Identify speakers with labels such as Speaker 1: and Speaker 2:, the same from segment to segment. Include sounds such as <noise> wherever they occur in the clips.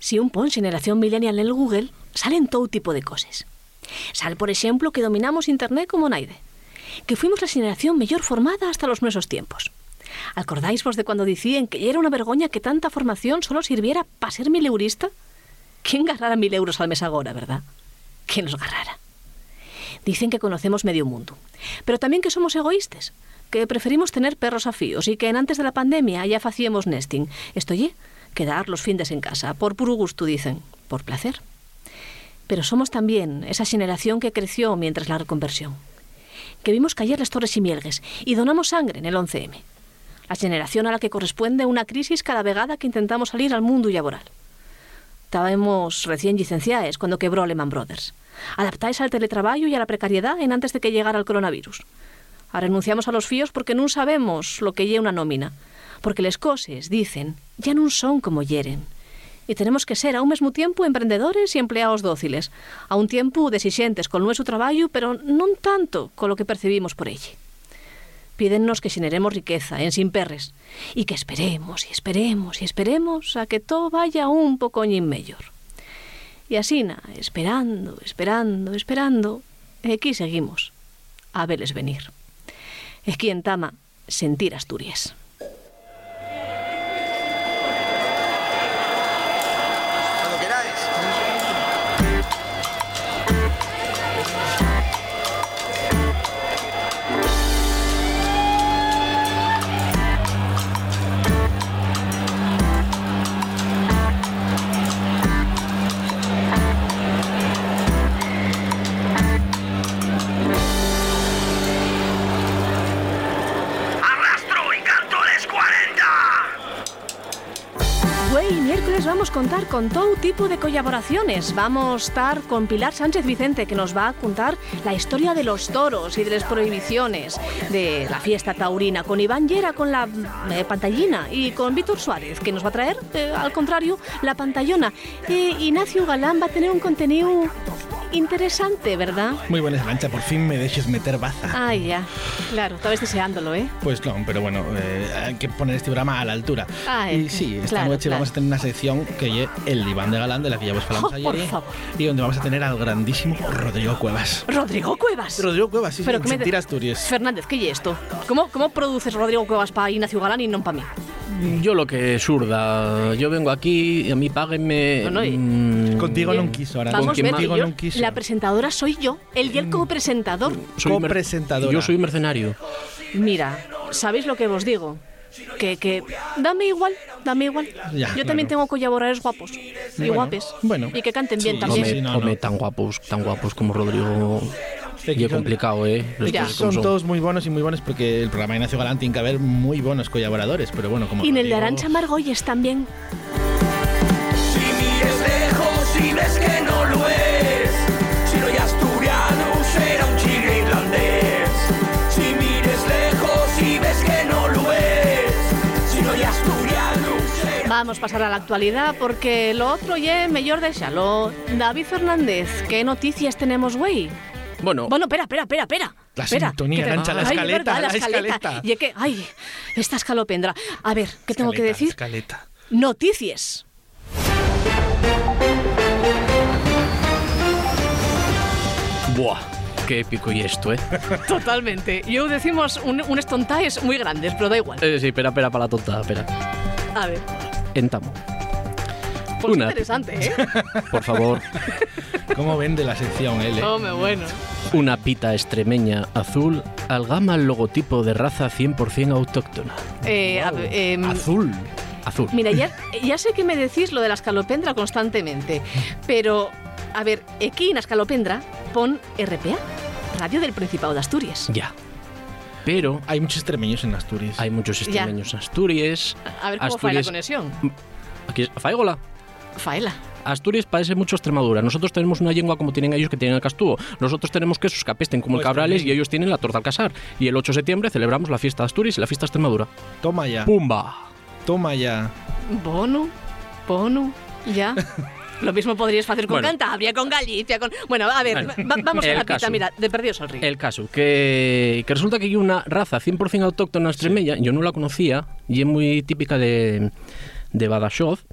Speaker 1: Si un pon generación millennial en el Google, salen todo tipo de cosas. Sal, por ejemplo, que dominamos Internet como naide. Que fuimos la generación mejor formada hasta los nuestros tiempos. ¿Acordáis vos de cuando decían que era una vergoña que tanta formación solo sirviera para ser mileurista? ¿Quién ganara mil euros al mes ahora, verdad? ¿Quién nos agarrara? Dicen que conocemos medio mundo, pero también que somos egoístas, que preferimos tener perros a fíos y que en antes de la pandemia ya hacíamos nesting. Esto ye, quedar los findes en casa, por puro gusto, dicen, por placer. Pero somos también esa generación que creció mientras la reconversión, que vimos caer las torres y mielgues y donamos sangre en el 11M. La generación a la que corresponde una crisis cada vegada que intentamos salir al mundo laboral. Estábamos recién licenciados cuando quebró Lehman Brothers. Adaptáis al teletrabajo y a la precariedad en antes de que llegara el coronavirus. A renunciamos a los fíos porque no sabemos lo que lle una nómina. Porque les cosas, dicen, ya no son como hieren. Y tenemos que ser a un mismo tiempo emprendedores y empleados dóciles, a un tiempo desixentes con nuestro trabajo, pero no tanto con lo que percibimos por ella. Pídennos que generemos riqueza en sin perres y que esperemos y esperemos y esperemos a que todo vaya un pocoñín mejor. Y así, na, esperando, esperando, esperando, aquí seguimos, a verles venir. Es quien tama sentir Asturias. Vamos a contar con todo tipo de colaboraciones. Vamos a estar con Pilar Sánchez Vicente, que nos va a contar la historia de los toros y de las prohibiciones de la fiesta taurina, con Iván Llera con la eh, pantallina y con Víctor Suárez, que nos va a traer, eh, al contrario, la pantallona. Eh, Ignacio Galán va a tener un contenido interesante, ¿verdad?
Speaker 2: Muy buena lancha, por fin me dejes meter baza.
Speaker 1: Ay, ya, claro, estabas deseándolo, ¿eh?
Speaker 2: Pues no, pero bueno, eh, hay que poner este programa a la altura.
Speaker 1: Ah,
Speaker 2: y
Speaker 1: eh,
Speaker 2: sí, esta
Speaker 1: claro,
Speaker 2: noche
Speaker 1: claro.
Speaker 2: vamos a tener una sección que es el diván de Galán, de la que ya os hablamos <laughs>
Speaker 1: Oh,
Speaker 2: ayer.
Speaker 1: por favor.
Speaker 2: Y donde vamos a tener al grandísimo Rodrigo Cuevas.
Speaker 1: Rodrigo Cuevas.
Speaker 2: Rodrigo Cuevas, sí,
Speaker 1: Pero
Speaker 2: sí,
Speaker 1: que me
Speaker 2: Asturias.
Speaker 1: Fernández, ¿qué es esto? ¿Cómo, ¿Cómo produces Rodrigo Cuevas para Ignacio Galán y no para mí?
Speaker 3: Yo lo que surda, yo vengo aquí y a mí páguenme.
Speaker 1: No, no, y-
Speaker 3: mm,
Speaker 2: Contigo no quiso, ahora
Speaker 1: Vamos,
Speaker 2: contigo
Speaker 1: Betty, yo-
Speaker 2: no quiso.
Speaker 1: La presentadora soy yo, el y el copresentador.
Speaker 3: soy mer-
Speaker 2: copresentadora.
Speaker 3: Yo soy mercenario.
Speaker 1: Mira, ¿sabéis lo que os digo? Que, que dame igual, dame igual.
Speaker 2: Ya,
Speaker 1: yo también
Speaker 2: claro.
Speaker 1: tengo colaboradores guapos y
Speaker 2: Bueno,
Speaker 1: guapes.
Speaker 2: bueno.
Speaker 1: Y que canten bien
Speaker 2: Sí,
Speaker 1: también.
Speaker 2: Sí, no, no.
Speaker 3: tan guapos, tan guapos como Rodrigo.
Speaker 2: Sí, son-
Speaker 3: complicado, ¿eh?
Speaker 1: Ya.
Speaker 3: como
Speaker 2: Son todos muy buenos y muy buenos porque el programa de Ignacio Galán tiene que haber muy buenos colaboradores, pero bueno, como
Speaker 1: Y en el de Arancha Margolles también.
Speaker 4: Si mires lejos y ves que no lo es, si no hay asturiano será un chigre irlandés. Si mires lejos y ves que no lo es, si no hay asturiano será
Speaker 1: Vamos a pasar a la actualidad porque lo otro ya mejor déxalo. David Fernández, ¿qué noticias tenemos, güey?
Speaker 3: Bueno,
Speaker 1: Bueno, espera, espera, espera, espera.
Speaker 2: La
Speaker 1: espera,
Speaker 2: sintonía,
Speaker 1: te-
Speaker 2: Arancha, la
Speaker 1: Ay,
Speaker 2: escaleta,
Speaker 1: verdad,
Speaker 2: la escaleta.
Speaker 1: Y es que, ay, esta escalopendra. A ver, ¿qué tengo que
Speaker 2: Escaleta,
Speaker 1: decir?
Speaker 2: Escaleta.
Speaker 1: Noticias.
Speaker 3: buah, qué épico y esto, ¿eh? <laughs>
Speaker 1: Totalmente. Yo decimos un, un estontaes muy grandes, pero da igual.
Speaker 3: eh sí, espera, espera, para la tonta, espera.
Speaker 1: A ver,
Speaker 3: Entamo.
Speaker 1: Pues
Speaker 3: Una,
Speaker 1: interesante, ¿eh? <laughs>
Speaker 3: por favor,
Speaker 2: ¿Cómo vende la sección L?
Speaker 1: Hombre, bueno.
Speaker 3: una pita extremeña azul algama el logotipo de raza 100% autóctona.
Speaker 1: Eh, a em,
Speaker 2: Azul.
Speaker 3: Azul.
Speaker 1: Mira, ya, ya sé que me decís lo de la escalopendra constantemente, pero, a ver, aquí en la escalopendra pon RPA, Radio del Principado de Asturias.
Speaker 3: Ya. Pero
Speaker 2: Hay muchos extremeños en Asturias.
Speaker 3: hay muchos extremeños en Asturias.
Speaker 1: A ver cómo fue la
Speaker 3: Asturias-
Speaker 1: conexión.
Speaker 3: Aquí es Faigola.
Speaker 1: Faela.
Speaker 3: Asturias parece mucho Extremadura. Nosotros tenemos una lengua como tienen ellos que tienen el Castúo. Nosotros tenemos quesos que apesten como el
Speaker 2: Pues
Speaker 3: Cabrales
Speaker 2: también.
Speaker 3: y ellos tienen la torta al casar. Y el 8 de septiembre celebramos la fiesta de Asturias y la fiesta de Extremadura.
Speaker 2: Toma ya.
Speaker 3: ¡Pumba!
Speaker 2: Toma ya.
Speaker 1: Bono, bono, ya. <laughs> Lo mismo podrías hacer con
Speaker 3: Bueno.
Speaker 1: Cantabria, con Galicia, con... Bueno, a ver,
Speaker 3: Bueno.
Speaker 1: va- vamos a
Speaker 3: El
Speaker 1: la pita,
Speaker 3: caso.
Speaker 1: mira, de perdidos al río.
Speaker 3: El caso, que, que resulta que hay una raza 100% autóctona extremeña, yo no la conocía, y es muy típica de, de Badajoz,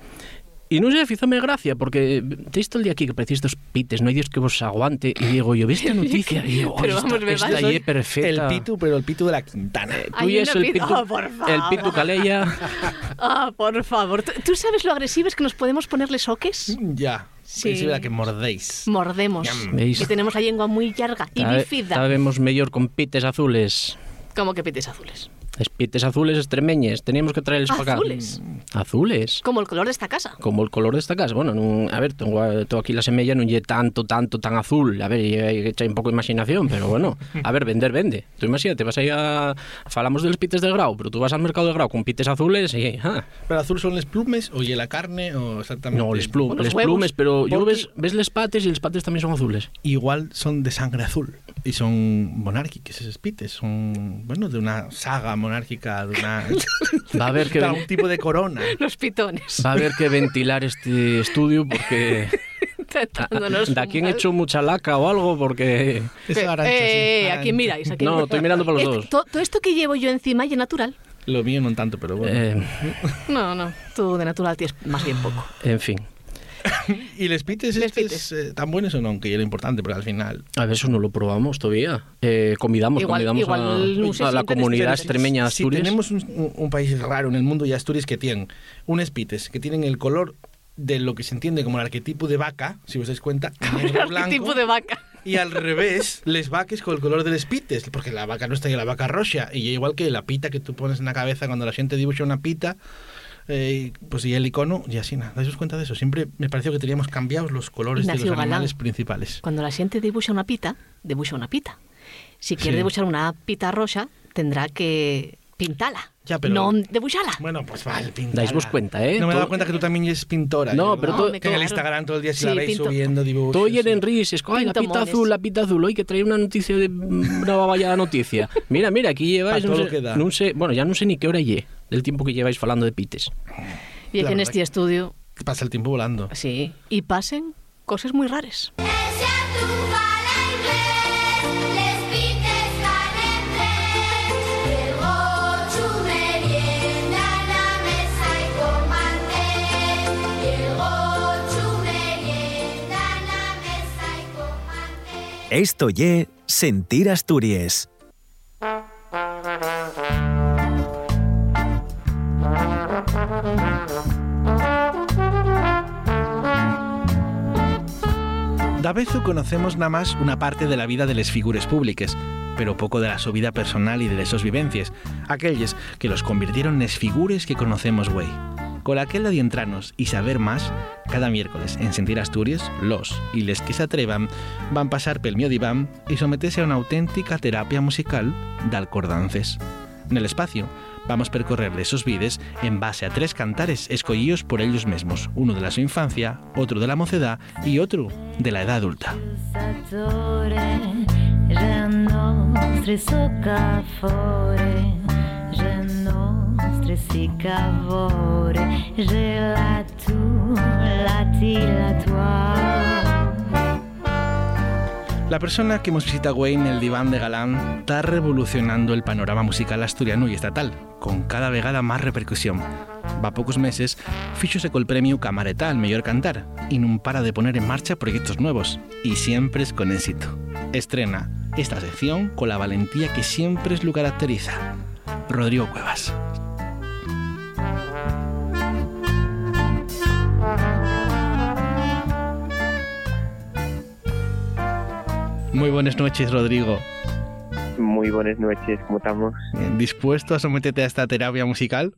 Speaker 3: E non sei, fízame gracia, porque teis todo el día aquí que parecéis dos pites, non hai Dios que vos aguante, e digo, yo, vi esta <laughs> noticia, e digo,
Speaker 1: Pero
Speaker 3: esta,
Speaker 1: vamos,
Speaker 3: esta aí é perfecta.
Speaker 2: El pitu, pero el pitu de la Quintana.
Speaker 3: Tú
Speaker 1: Ay,
Speaker 3: es el pitu,
Speaker 1: Oh, <laughs> por favor.
Speaker 3: el pitu calella. <laughs>
Speaker 1: Ah, por favor. ¿Tú, sabes lo agresivos que nos podemos ponerle soques?
Speaker 2: Ya.
Speaker 1: Sí.
Speaker 2: Es verdad que mordéis.
Speaker 1: Mordemos.
Speaker 3: Veis.
Speaker 1: Que tenemos la lengua muy larga y bífida.
Speaker 3: Sabemos mellor con pites azules.
Speaker 1: Como que pites azules.
Speaker 3: Es pites azules extremeñes, teníamos que traerles para acá.
Speaker 1: Azules.
Speaker 3: Azules.
Speaker 1: Como el color de esta casa.
Speaker 3: Como el color desta casa. Bueno, a ver, tengo, tengo aquí la semella non lle tanto, tanto, tan azul. A ver, hai que echar un pouco de imaginación, pero bueno. A ver, vender, vende. Tú imagínate, vas aí a... Falamos de los pites del grau, pero tú vas al mercado del grau con pites azules y... Ah,
Speaker 2: ¿Pero azul son les plumes o y la carne o exactamente?
Speaker 3: no, les, plu
Speaker 1: O los
Speaker 3: les plumes, pero yo
Speaker 2: Porque-
Speaker 3: ves, ves les pates y les pates también son azules.
Speaker 2: Igual son de sangre azul y son monárquicos esos pites. Son, bueno, de una saga monárquica, de una...
Speaker 3: Va a haber que,
Speaker 2: Para
Speaker 3: ven-
Speaker 2: un tipo de corona.
Speaker 1: Los pitones.
Speaker 3: va a haber que ventilar este estudio porque...
Speaker 1: Tratándonos
Speaker 3: de aquí han hecho mucha laca o algo porque...
Speaker 2: Es
Speaker 1: Eh,
Speaker 2: Arancha,
Speaker 1: eh,
Speaker 2: sí,
Speaker 1: eh, ¿A
Speaker 2: Arancha.
Speaker 1: quién miráis? ¿A quién
Speaker 3: No,
Speaker 1: miráis?
Speaker 3: estoy mirando por los dos.
Speaker 1: to- Todo esto que llevo yo encima y es natural.
Speaker 2: Lo mío no tanto, pero bueno.
Speaker 3: Eh,
Speaker 1: No, no. Tú de natural tienes más bien poco.
Speaker 3: en fin. <laughs>
Speaker 2: ¿Y les pites
Speaker 1: Les
Speaker 2: estos,
Speaker 1: pites.
Speaker 2: eh, tan buenos o no? Que era importante, porque al final...
Speaker 3: A ver, eso no lo probamos todavía. Eh, convidamos,
Speaker 1: Igual-
Speaker 3: convidamos
Speaker 1: igual
Speaker 3: a,
Speaker 1: no sé
Speaker 3: a
Speaker 1: si
Speaker 3: la comunidad extremeña de
Speaker 2: Si
Speaker 3: Asturias.
Speaker 2: tenemos un, un- un país raro en el mundo y Asturias que tienen unos pites que tienen el color de lo que se entiende como el arquetipo de vaca, si os dais cuenta, <laughs> negro,
Speaker 1: El
Speaker 2: blanco,
Speaker 1: tipo de vaca.
Speaker 2: y al revés, les vaques con el color de los pites, porque la vaca no está en la vaca roja, y igual que la pita que tú pones en la cabeza cuando la gente dibuja una pita, eh, pues y el icono, y así nada, ¿dais cuenta de eso? Siempre me pareció que teníamos cambiados los colores de los
Speaker 1: Galán.
Speaker 2: animales principales.
Speaker 1: Cuando la gente dibuja una pita, dibuja una pita. Si quiere
Speaker 2: Sí.
Speaker 1: dibujar una pita roja, tendrá que pintarla.
Speaker 2: Ya, pero-
Speaker 1: No dibujarla.
Speaker 2: Bueno, pues vale, pintar.
Speaker 3: Dais-vos cuenta, eh?
Speaker 2: No me he dado cuenta que tú también eres pintora.
Speaker 3: No,
Speaker 2: Yo-
Speaker 3: pero
Speaker 1: No, me
Speaker 2: Que en el. Instagram todo el día se
Speaker 1: Sí,
Speaker 2: la veis
Speaker 1: pinto.
Speaker 2: subiendo dibujos.
Speaker 3: Todo
Speaker 2: sí.
Speaker 3: en risas, ay, la pita
Speaker 1: mones.
Speaker 3: azul, la pita azul, hoy que trae una noticia de una baballada noticia. Mira, mira, aquí lleváis,
Speaker 2: todo
Speaker 3: sé,
Speaker 2: lo que da.
Speaker 3: non sé, bueno, ya non sé ni qué hora lle del tiempo que lleváis falando de pites.
Speaker 1: Y aquí este estudio,
Speaker 2: Pasa el tiempo volando.
Speaker 1: sí, y pasen cosas muy raras.
Speaker 5: Ese tu fala inglés,
Speaker 2: Da vezu conocemos nada más una parte de la vida de les figures públiques, pero poco de la su vida personal y de sus vivencias, aquellos que los convirtieron en les figures que conocemos güey. Con aquel de entranos y saber más, cada miércoles en Sentir Asturias, los y les que se atrevan van pasar pel mío diván y someterse a una auténtica terapia musical de alcordances. En el espacio vamos a percorrer esos vides en base a tres cantares escogidos por ellos mismos, uno de la su infancia, otro de la mocedad y otro de la edad adulta.
Speaker 6: La
Speaker 2: persona que hemos visitado hoy en el diván de Galán está revolucionando el panorama musical asturiano y estatal, con cada vegada más repercusión. Va pocos meses, fíxose col premio Camareta al mejor cantar y no para de poner en marcha proyectos nuevos, y siempre con éxito. Estrena esta sección con la valentía que siempre es lo caracteriza. Rodrigo Cuevas. Muy buenas noches, Rodrigo.
Speaker 7: Muy buenas noches, ¿cómo estamos?
Speaker 2: ¿Dispuesto a someterte a esta terapia musical?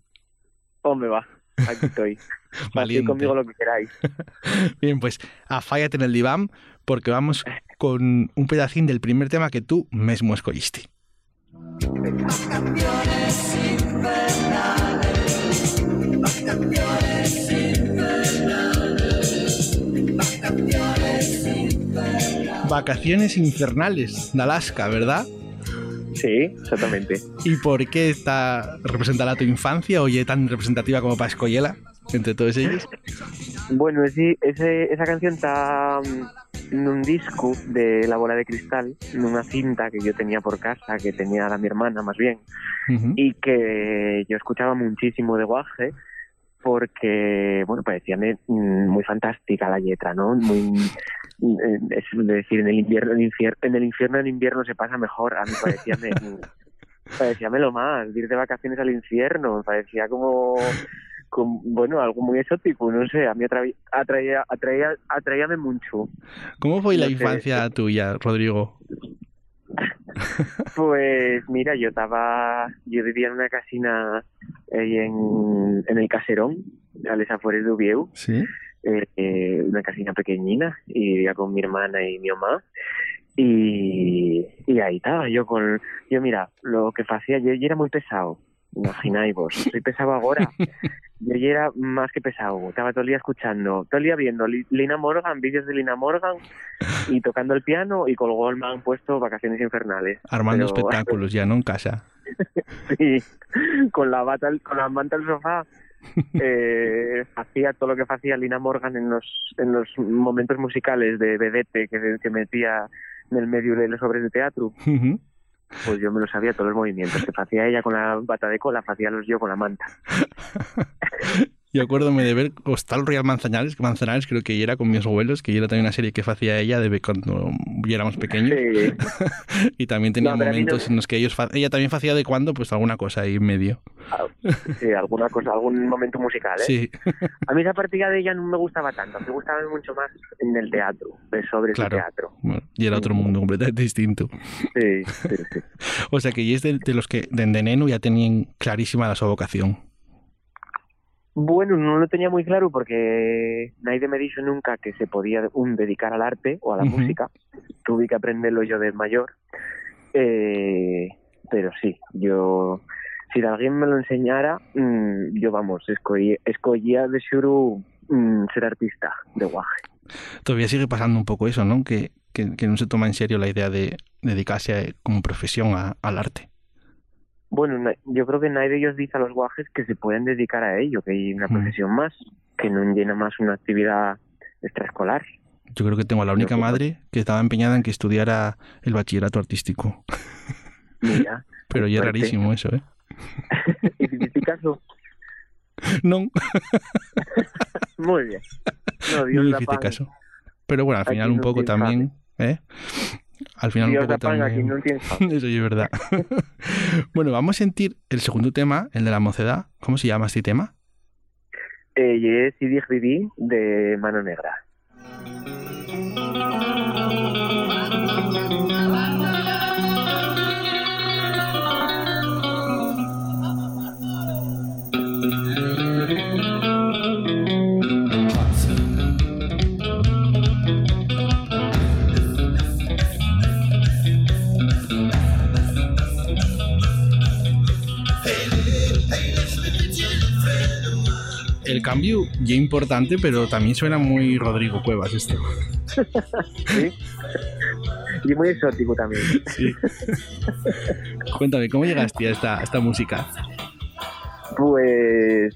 Speaker 7: ¿Cómo me va? Aquí estoy. <laughs>
Speaker 2: Valiente.
Speaker 7: conmigo lo que queráis. <laughs>
Speaker 2: Bien, pues afállate en el diván porque vamos con un pedacín del primer tema que tú mismo escogiste. Vacaciones infernales de Alaska, ¿verdad?
Speaker 7: Sí, exactamente.
Speaker 2: ¿Y por qué está representada tu infancia o es tan representativa como para escogerla entre todos ellos?
Speaker 7: Bueno, ese, ese- esa canción está mm, nun disco de La Bola de Cristal, nunha cinta que yo tenía por casa, que tenía la mi hermana más bien, y que yo escuchaba muchísimo de guaje, porque, bueno, parecíame mm, muy fantástica la letra, ¿no? Muy, es decir, en el invierno, en, infier- en el infierno en invierno se pasa mejor. A mí parecíame, <laughs> parecíame lo más, ir de vacaciones al infierno, me parecía como, como, bueno, algo muy exótico, no sé, a mí atraía, atraía, atraía, atraíame mucho.
Speaker 2: ¿Cómo fue la
Speaker 7: sé.
Speaker 2: infancia tuya, Rodrigo? <laughs>
Speaker 7: Pues mira, yo estaba, yo vivía en una casina ahí en, en el Caserón, a les afueras de Ubieu,
Speaker 2: Sí.
Speaker 7: Eh, eh, una casina pequeñina, y vivía con mi hermana y mi mamá. Y, y ahí estaba yo con, yo mira, lo que hacía, yo, yo era muy pesado, imagináis vos, soy pesado ahora. <laughs> Yo ya era más que pesado, estaba todo el día escuchando, todo el día viendo Li- Lina Morgan, vídeos de Lina Morgan y tocando el piano y con Goldman puesto Vacaciones Infernales.
Speaker 2: Armando
Speaker 7: Pero-
Speaker 2: espectáculos ya, ¿no? En casa. <laughs>
Speaker 7: Sí, con la bata, con la manta al sofá, <laughs> eh, hacía todo lo que hacía Lina Morgan en los, en los momentos musicales de vedette que, que metía en el medio de los obras de teatro. Pues yo me lo sabía todos los movimientos que hacía ella con la bata de cola, hacía los yo con la manta. <laughs>
Speaker 2: Yo acuérdome de ver Hostal Real Manzanares, que Manzanares creo que era con mis abuelos, que era también una serie que hacía ella de cuando éramos pequeños.
Speaker 7: Sí, <laughs>
Speaker 2: Y también tenía
Speaker 7: No,
Speaker 2: momentos
Speaker 7: no-
Speaker 2: en los que ellos ella también hacía de cuando pues alguna cosa ahí en medio.
Speaker 7: sí, alguna cosa, algún momento musical, ¿eh?
Speaker 2: Sí,
Speaker 7: A mí esa partida de ella no me gustaba tanto, me gustaba mucho más en el teatro, sobre
Speaker 2: Claro.
Speaker 7: el teatro.
Speaker 2: bueno, y era otro mundo completamente distinto.
Speaker 7: Sí, sí, sí. <laughs>
Speaker 2: O sea que y es de, de los que de neno ya tenían clarísima la su vocación.
Speaker 7: Bueno, no lo tenía muy claro porque nadie me dijo nunca que se podía un dedicar al arte o a la música. Tuve que aprenderlo yo de mayor. Eh, pero sí, yo, si alguien me lo enseñara, mm, yo vamos, escogía, escogía de Shuru mm, ser artista de guaje.
Speaker 2: Todavía sigue pasando un poco eso, ¿no? Que, que, que no se toma en serio la idea de dedicarse a- como profesión a- al arte.
Speaker 7: Bueno, yo creo que nadie de ellos dice a los guajes que se pueden dedicar a ello, que hay una profesión más, que no llena más una actividad extraescolar.
Speaker 2: Yo creo que tengo a la única madre que estaba empeñada en que estudiara el bachillerato artístico.
Speaker 7: Mira, <laughs>
Speaker 2: Pero ya es rarísimo eso, ¿eh? <laughs>
Speaker 7: y si caso,
Speaker 2: No, <laughs>
Speaker 7: muy bien. No, Dios
Speaker 2: no
Speaker 7: la
Speaker 2: caso. Pero bueno, al
Speaker 7: Aquí
Speaker 2: final un poco también, ¿eh? Al final
Speaker 7: Dios
Speaker 2: un poco
Speaker 7: la paga, aquí
Speaker 2: también.
Speaker 7: no. <laughs>
Speaker 2: Eso es verdad. <laughs> bueno, vamos a sentir el segundo tema, el de la mocedad. ¿Cómo se llama este tema?
Speaker 7: Eh, es Idi Gridi de Mano Negra.
Speaker 2: Cambio ya importante, pero también suena muy Rodrigo Cuevas esto.
Speaker 7: ¿Sí? y muy exótico también.
Speaker 2: Sí. Cuéntame, ¿cómo llegaste a esta, a esta música?
Speaker 7: Pues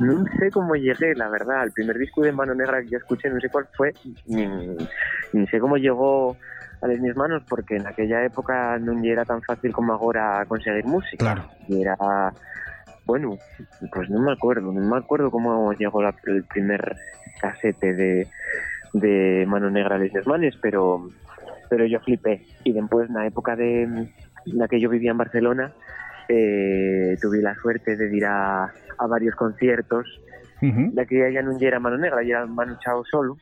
Speaker 7: no sé cómo llegué, la verdad. El primer disco de Mano Negra que yo escuché, no sé cuál fue, ni, ni sé cómo llegó a las mis manos, porque en aquella época no era tan fácil como ahora conseguir música.
Speaker 2: Claro.
Speaker 7: Y era, bueno, pues no me acuerdo, no me acuerdo cómo llegó la- el primer casete de, de Mano Negra mis manos, pero, pero yo flipé. Y después, en la época de, en la que yo vivía en Barcelona, eh, tuve la suerte de ir a, a varios conciertos
Speaker 2: Ujú.
Speaker 7: de que ya no era Mano Negra, ya era Manu Chao solo,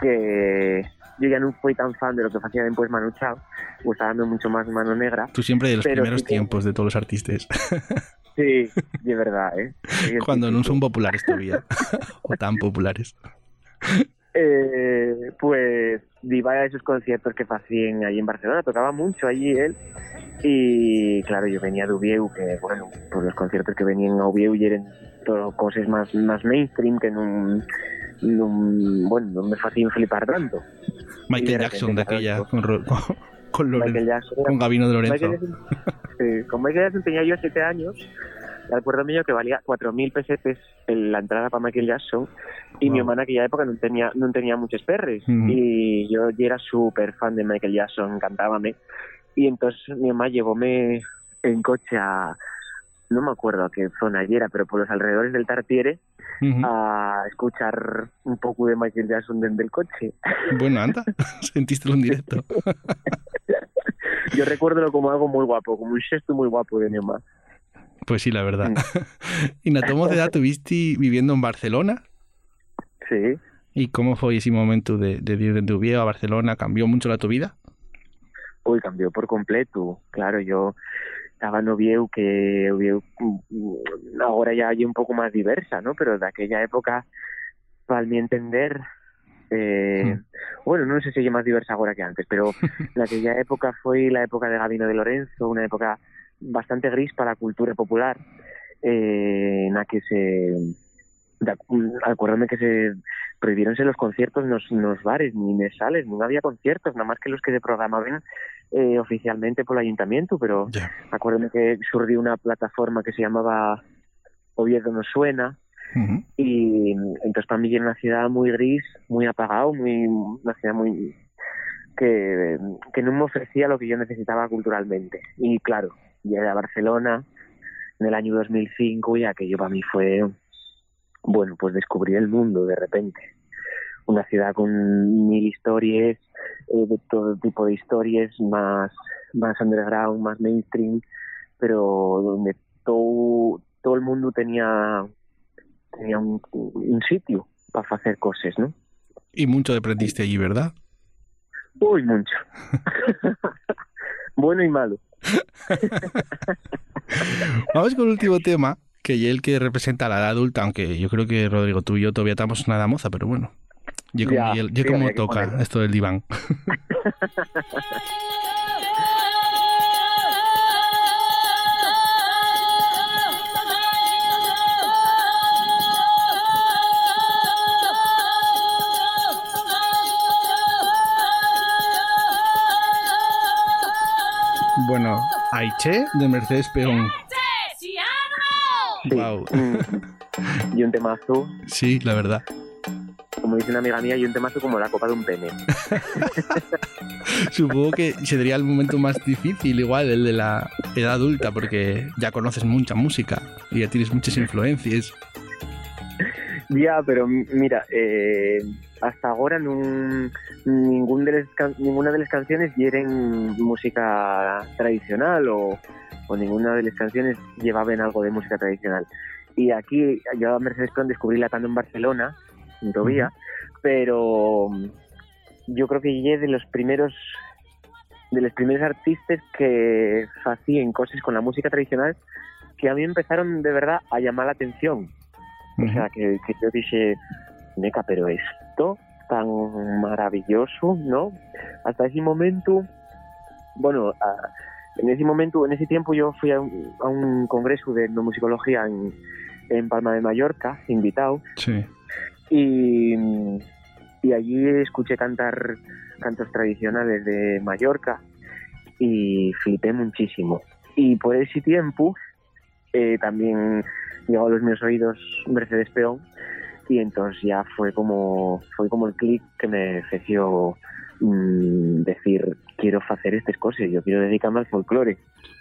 Speaker 7: que yo ya no fui tan fan de lo que hacía después Manu Chao, gustábame mucho más Mano Negra.
Speaker 2: Tú siempre de los primeros
Speaker 7: sí que-
Speaker 2: tiempos de todos los artistas. <laughs>
Speaker 7: Sí, de verdad, ¿eh? Sí,
Speaker 2: Cuando no son populares todavía. <laughs> o tan populares.
Speaker 7: Eh, pues iba a esos conciertos que hacían allí en Barcelona, tocaba mucho allí él. Y claro, yo venía de Ubieu, que bueno, pues los conciertos que venían a Ubieu y eran todo cosas más, más mainstream que en un, en un- bueno, no me hacían flipar tanto.
Speaker 2: Michael
Speaker 7: de
Speaker 2: Jackson de aquella, con, con, con Lorenzo-
Speaker 7: Jackson
Speaker 2: con Gabino de Lorenzo.
Speaker 7: Jackson, sí, con Michael Jackson tenía yo siete años. y Recuerdo mío que valía 4.000 pesetes en la entrada para Michael Jackson y mi
Speaker 2: Wow.
Speaker 7: hermana en aquella época no tenía no tenía muchos perres y yo, yo era súper fan de Michael Jackson, encantábame y entonces mi mamá llevóme en coche a, no me acuerdo a qué zona era, pero por los alrededores del Tartiere a escuchar un poco de Michael Jackson desde el coche. <laughs>
Speaker 2: Bueno, anda, <laughs> sentiste en directo.
Speaker 7: Yo recuerdo como algo muy guapo, como un gesto muy guapo de mi mamá.
Speaker 2: Pues sí, la verdad.
Speaker 7: Mm. <laughs>
Speaker 2: ¿Y na tomo de edad tuviste viviendo en Barcelona?
Speaker 7: Sí.
Speaker 2: ¿Y cómo fue ese momento de, de de Oviedo a Barcelona? ¿Cambió mucho la tu vida?
Speaker 7: Uy, cambió por completo. Claro, yo estaba en Oviedo, que Oviedo mm, ahora ya hay un poco más diversa, ¿no? Pero de aquella época, para mi entender, eh, bueno, no sé si es más diversa ahora que antes, pero <laughs> de aquella época fue la época de Gabino de Lorenzo, una época bastante gris para la cultura popular, eh, en la que se... Acuérdame que se prohibieronse los conciertos en los, en los bares, ni en les sales, no había conciertos, nada más que los que se programaban eh, oficialmente por el ayuntamiento, pero
Speaker 2: Ya.
Speaker 7: acuérdame que surgió una plataforma que se llamaba Oviedo nos suena, y entonces para mí era una ciudad muy gris, muy apagado, muy una ciudad muy que, que no me ofrecía lo que yo necesitaba culturalmente. Y claro, llegué a Barcelona en el año 2005 y aquello para mí fue, bueno, pues descubrir el mundo de repente. Una ciudad con mil historias, eh, de todo tipo de historias, más, más underground, más mainstream, pero donde todo, todo el mundo tenía tenía un, un sitio para hacer cosas, ¿no?
Speaker 2: Y mucho aprendiste allí, ¿verdad?
Speaker 7: Uy, mucho. <laughs> bueno y malo. <laughs>
Speaker 2: Vamos con el último tema, que el que representa a la edad adulta, aunque yo creo que Rodrigo, tú y yo todavía estamos una edad moza, pero bueno. Yo como,
Speaker 7: Ya,
Speaker 2: yo
Speaker 7: sí,
Speaker 2: como
Speaker 7: había que
Speaker 2: toca esto del diván. <laughs> Bueno, Aiche de Mercedes Peón.
Speaker 7: Sí.
Speaker 2: Wow. <laughs>
Speaker 7: Y un temazo,
Speaker 2: Sí, la verdad.
Speaker 7: como dice una amiga mía, y un temazo como la copa de un pene. <laughs>
Speaker 2: Supongo que sería el momento más difícil, igual, el de la edad adulta, porque ya conoces mucha música y ya tienes muchas influencias.
Speaker 7: Ya, pero mira, eh, hasta ahora nun, ningún de les ninguna de las canciones hieren música tradicional o, o ninguna de las canciones llevaban algo de música tradicional. Y aquí yo a Mercedes Peón descubrí la en Barcelona, en Tobía, pero mm, yo creo que llegué de los primeros de los primeros artistas que hacían cosas con la música tradicional que a mí empezaron de verdad a llamar la atención. O sea, que, que yo dije, meca, pero esto tan maravilloso, ¿no? Hasta ese momento, bueno, a- en ese momento, en ese tiempo yo fui a un, a un congreso de etnomusicología en, en Palma de Mallorca, invitado,
Speaker 2: Sí.
Speaker 7: y, y allí escuché cantar cantos tradicionales de Mallorca y flipé muchísimo. Y por ese tiempo eh, también llegó a los mis oídos Mercedes Peón y entonces ya fue como fue como el clic que me ofreció mm, decir quiero hacer estas cosas, yo quiero dedicarme al folclore.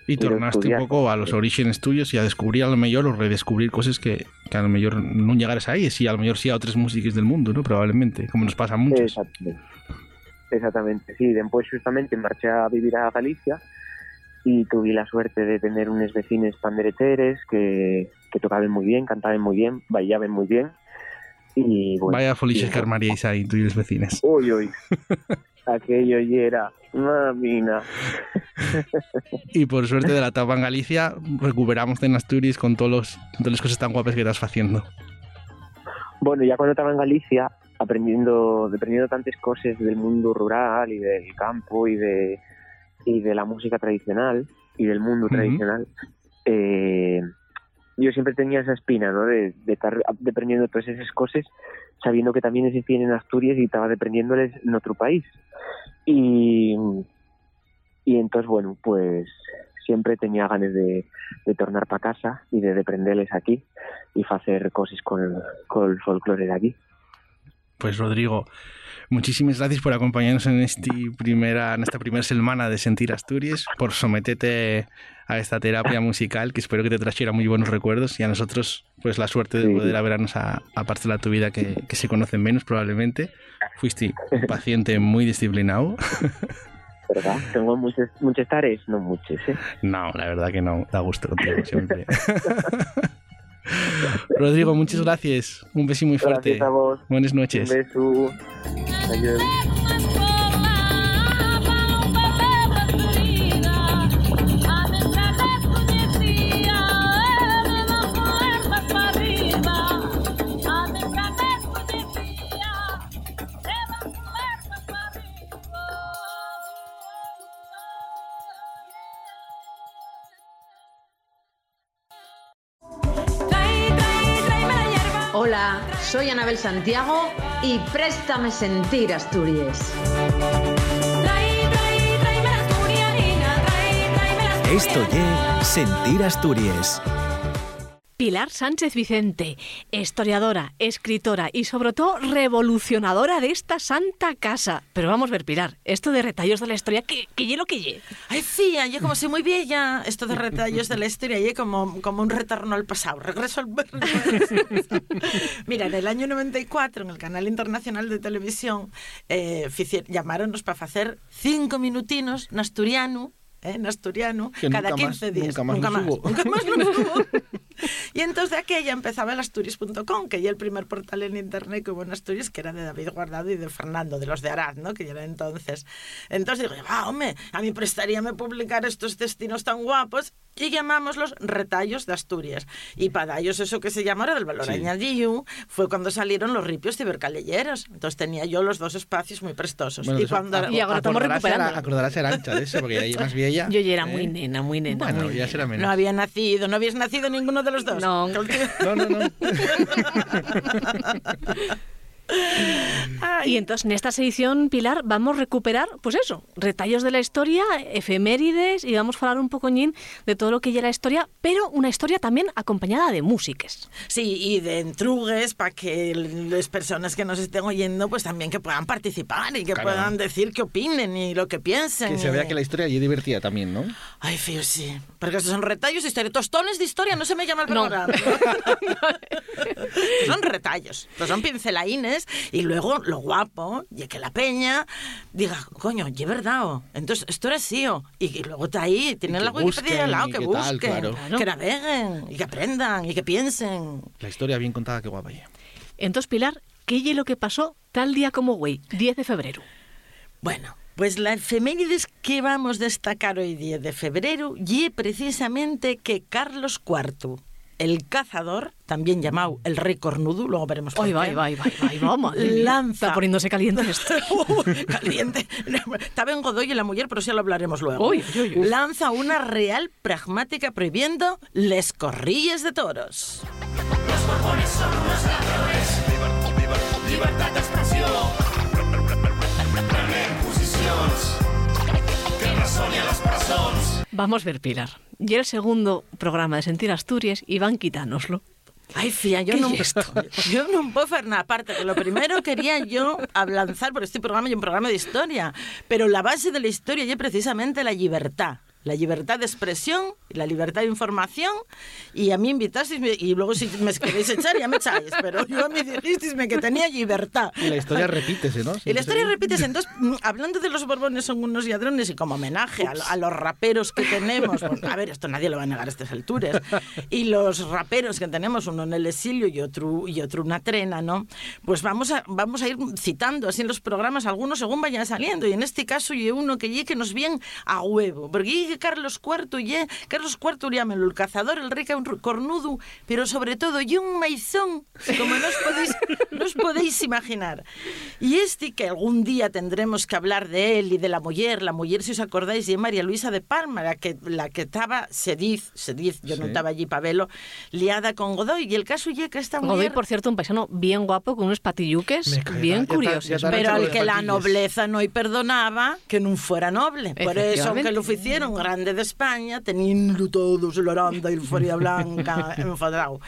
Speaker 2: Y tornaste un poco a los orígenes tuyos y a descubrir a lo mejor o redescubrir cosas que, que a lo mejor no llegaras ahí, sí, a lo mejor sí a otras músicas del mundo, ¿no? Probablemente, como nos pasa a muchos.
Speaker 7: Exactamente. Exactamente, sí. Después justamente marché a vivir a Galicia y tuve la suerte de tener unos vecinos pandereteres que, que tocaban muy bien, cantaban muy bien, bailaban muy bien. Y bueno,
Speaker 2: Vaya foliches
Speaker 7: y-
Speaker 2: que armaríais ahí, tú y los vecinos.
Speaker 7: Uy, uy. <laughs> Aquello y era, mamina.
Speaker 2: Y por suerte de la etapa en Galicia, recuperamos en Asturias con todos los, todas las cosas tan guapas que estás haciendo.
Speaker 7: Bueno, ya cuando estaba en Galicia, aprendiendo, aprendiendo tantas cosas del mundo rural y del campo y de, y de la música tradicional y del mundo tradicional, eh, yo siempre tenía esa espina, ¿no? De, de estar aprendiendo todas esas cosas, sabiendo que también existían en Asturias y estaba aprendiéndoles en otro país. Y, y entonces, bueno, pues siempre tenía ganas de, de tornar para casa y de aprenderles aquí y hacer cosas con, con el folclore de aquí.
Speaker 2: Pues Rodrigo, muchísimas gracias por acompañarnos en, este primera, en esta primera semana de Sentir Asturias, por someterte a esta terapia musical que espero que te trajera muy buenos recuerdos y a nosotros pues la suerte de poder habernos a, a parte de tu vida que, que se conocen menos probablemente. Fuiste un <laughs> paciente muy disciplinado.
Speaker 7: ¿Verdad? Tengo muchos, muchos tareas, no muchos, ¿eh?
Speaker 2: No, la verdad que no, da gusto contigo siempre. <laughs> <laughs> Rodrigo, muchas gracias. Un beso muy fuerte.
Speaker 7: Gracias a vos.
Speaker 2: Buenas
Speaker 7: Un
Speaker 2: noches.
Speaker 7: beso. Adiós.
Speaker 8: Soy Anabel Santiago y préstame sentir Asturias.
Speaker 9: Esto ye Sentir Asturias.
Speaker 1: Pilar Sánchez Vicente, historiadora, escritora y sobre todo revolucionadora de esta santa casa. Pero vamos a ver, Pilar, esto de retallos de la historia, ¿qué, qué ye lo que ye?
Speaker 10: Ay, fía, yo como soy muy vieja, esto de retallos de la historia, y como, como un retorno al pasado, regreso al... <laughs> Mira, en el año 94, en el canal internacional de televisión, eh, llamaronnos para hacer cinco minutinos en asturiano, eh, en asturiano,
Speaker 2: Que
Speaker 10: cada
Speaker 2: nunca más-
Speaker 10: 15 días.
Speaker 2: nunca más los hubo.
Speaker 10: nunca más los <laughs> hubo. Y entonces de aquella empezaba el Asturias.com, que ya el primer portal en internet que hubo en Asturias, que era de David Guardado y de Fernando, de los de Arad, ¿no? Que ya era entonces. Entonces digo, va, hombre, a mí prestaríame publicar estos destinos tan guapos y llamámoslos retallos de Asturias. Y para ellos eso que se llama ahora del valor
Speaker 2: Sí.
Speaker 10: añadido fue cuando salieron los ripios cibercallejeros. Entonces tenía yo los dos espacios muy prestosos.
Speaker 2: Bueno,
Speaker 10: y
Speaker 2: eso,
Speaker 10: cuando...
Speaker 1: Y ahora estamos recuperando.
Speaker 2: era- Acordarás era ancha de eso, porque ya más vieja. <laughs>
Speaker 1: Yo ya era
Speaker 2: ¿eh?
Speaker 1: muy nena, muy nena.
Speaker 2: Bueno,
Speaker 1: muy
Speaker 2: ya
Speaker 1: nena.
Speaker 2: será menos.
Speaker 10: No había nacido, no habías nacido ninguno de los dos.
Speaker 1: No.
Speaker 2: No, no, no. <laughs> <laughs>
Speaker 1: Y entonces en esta edición, Pilar, vamos a recuperar, pues eso, retallos de la historia, efemérides, y vamos a hablar un pocoñín de todo lo que ya la historia, pero una historia también acompañada de músiques.
Speaker 10: Sí, y de entrugues para que las personas que nos estén oyendo pues también que puedan participar y que
Speaker 2: Claro.
Speaker 10: puedan decir qué opinen y lo que piensen.
Speaker 2: Que se vea
Speaker 10: y-
Speaker 2: que la historia allí divertida también, ¿no?
Speaker 10: Ay, fío, sí. Porque estos son retallos de historia. Tostones de historia, no se me llama el
Speaker 1: No.
Speaker 10: programa. <laughs> son retallos. Estos son pincelaines y luego lo guapo, y que la peña diga, coño, y es verdad, o. entonces esto era así, o. y, y luego está ahí, tienen la Wikipedia al lado, que busquen,
Speaker 2: claro.
Speaker 10: que naveguen, y que aprendan, y que piensen.
Speaker 2: La historia bien contada, qué guapa. ya.
Speaker 1: Entonces, Pilar, ¿qué es lo que pasó tal día como güey, 10 de febrero?
Speaker 10: Bueno, pues la efemérides que vamos a destacar hoy 10 de febrero y precisamente que Carlos IV, el cazador, también llamado el rey cornudo, luego veremos por
Speaker 1: Ay,
Speaker 10: qué,
Speaker 1: va, va, va, va, va, madre mía.
Speaker 10: lanza
Speaker 1: Está poniéndose caliente esto. <laughs>
Speaker 10: Uh, caliente. Estaba en Godoy y la mujer, pero sí lo hablaremos luego.
Speaker 1: Uy, uy, uy.
Speaker 10: Lanza una real pragmática prohibiendo les corrilles de toros.
Speaker 1: Vamos a ver, Pilar. Y el segundo programa de Sentir Asturias y van quitárnoslo.
Speaker 10: Ay, fía, yo
Speaker 1: ¿Qué
Speaker 10: no,
Speaker 1: es esto? <laughs>
Speaker 10: yo no puedo hacer nada aparte. Que lo primero quería yo lanzar por este programa y un programa de historia. Pero la base de la historia es precisamente la libertad. La libertad de expresión, la libertad de información. Y a mí invitasteis, y luego si me queréis echar, ya me echáis. Pero yo a mí dijisteis que tenía libertad.
Speaker 2: Y la historia repítese, ¿no?
Speaker 10: Y la historia repítese. Entonces, mm, hablando de los Borbones son unos ladrones y como homenaje a, a los raperos que tenemos, pues, a ver, esto nadie lo va a negar a estas alturas, y los raperos que tenemos, uno en el exilio y otro, y otro una trena, ¿no? Pues vamos a, vamos a ir citando así en los programas algunos según vayan saliendo. Y en este caso, y uno que llegue que nos bien a huevo. Porque llegue Carlos IV, y Carlos IV, llámenlo el cazador, el rey cornudo, pero sobre todo, y un maizón, como no os podéis, no os podéis imaginar. Y este que algún día tendremos que hablar de él y de la mujer, la mujer, si os acordáis, de María Luisa de Palma, la que, la que estaba, se dice, se dice, yo no
Speaker 2: Sí.
Speaker 10: estaba allí para verlo, liada con Godoy. Y el caso es que esta
Speaker 1: Godoy,
Speaker 10: mujer...
Speaker 1: por cierto, un paisano bien guapo, con unos patilluques bien curiosos.
Speaker 10: Pero al que la nobleza no y perdonaba que no fuera noble. Por eso, aunque
Speaker 1: Efectivamente.
Speaker 10: lo hicieron grande de España, teniendo todos el Aranda y el Feria Blanca <laughs> enfadado.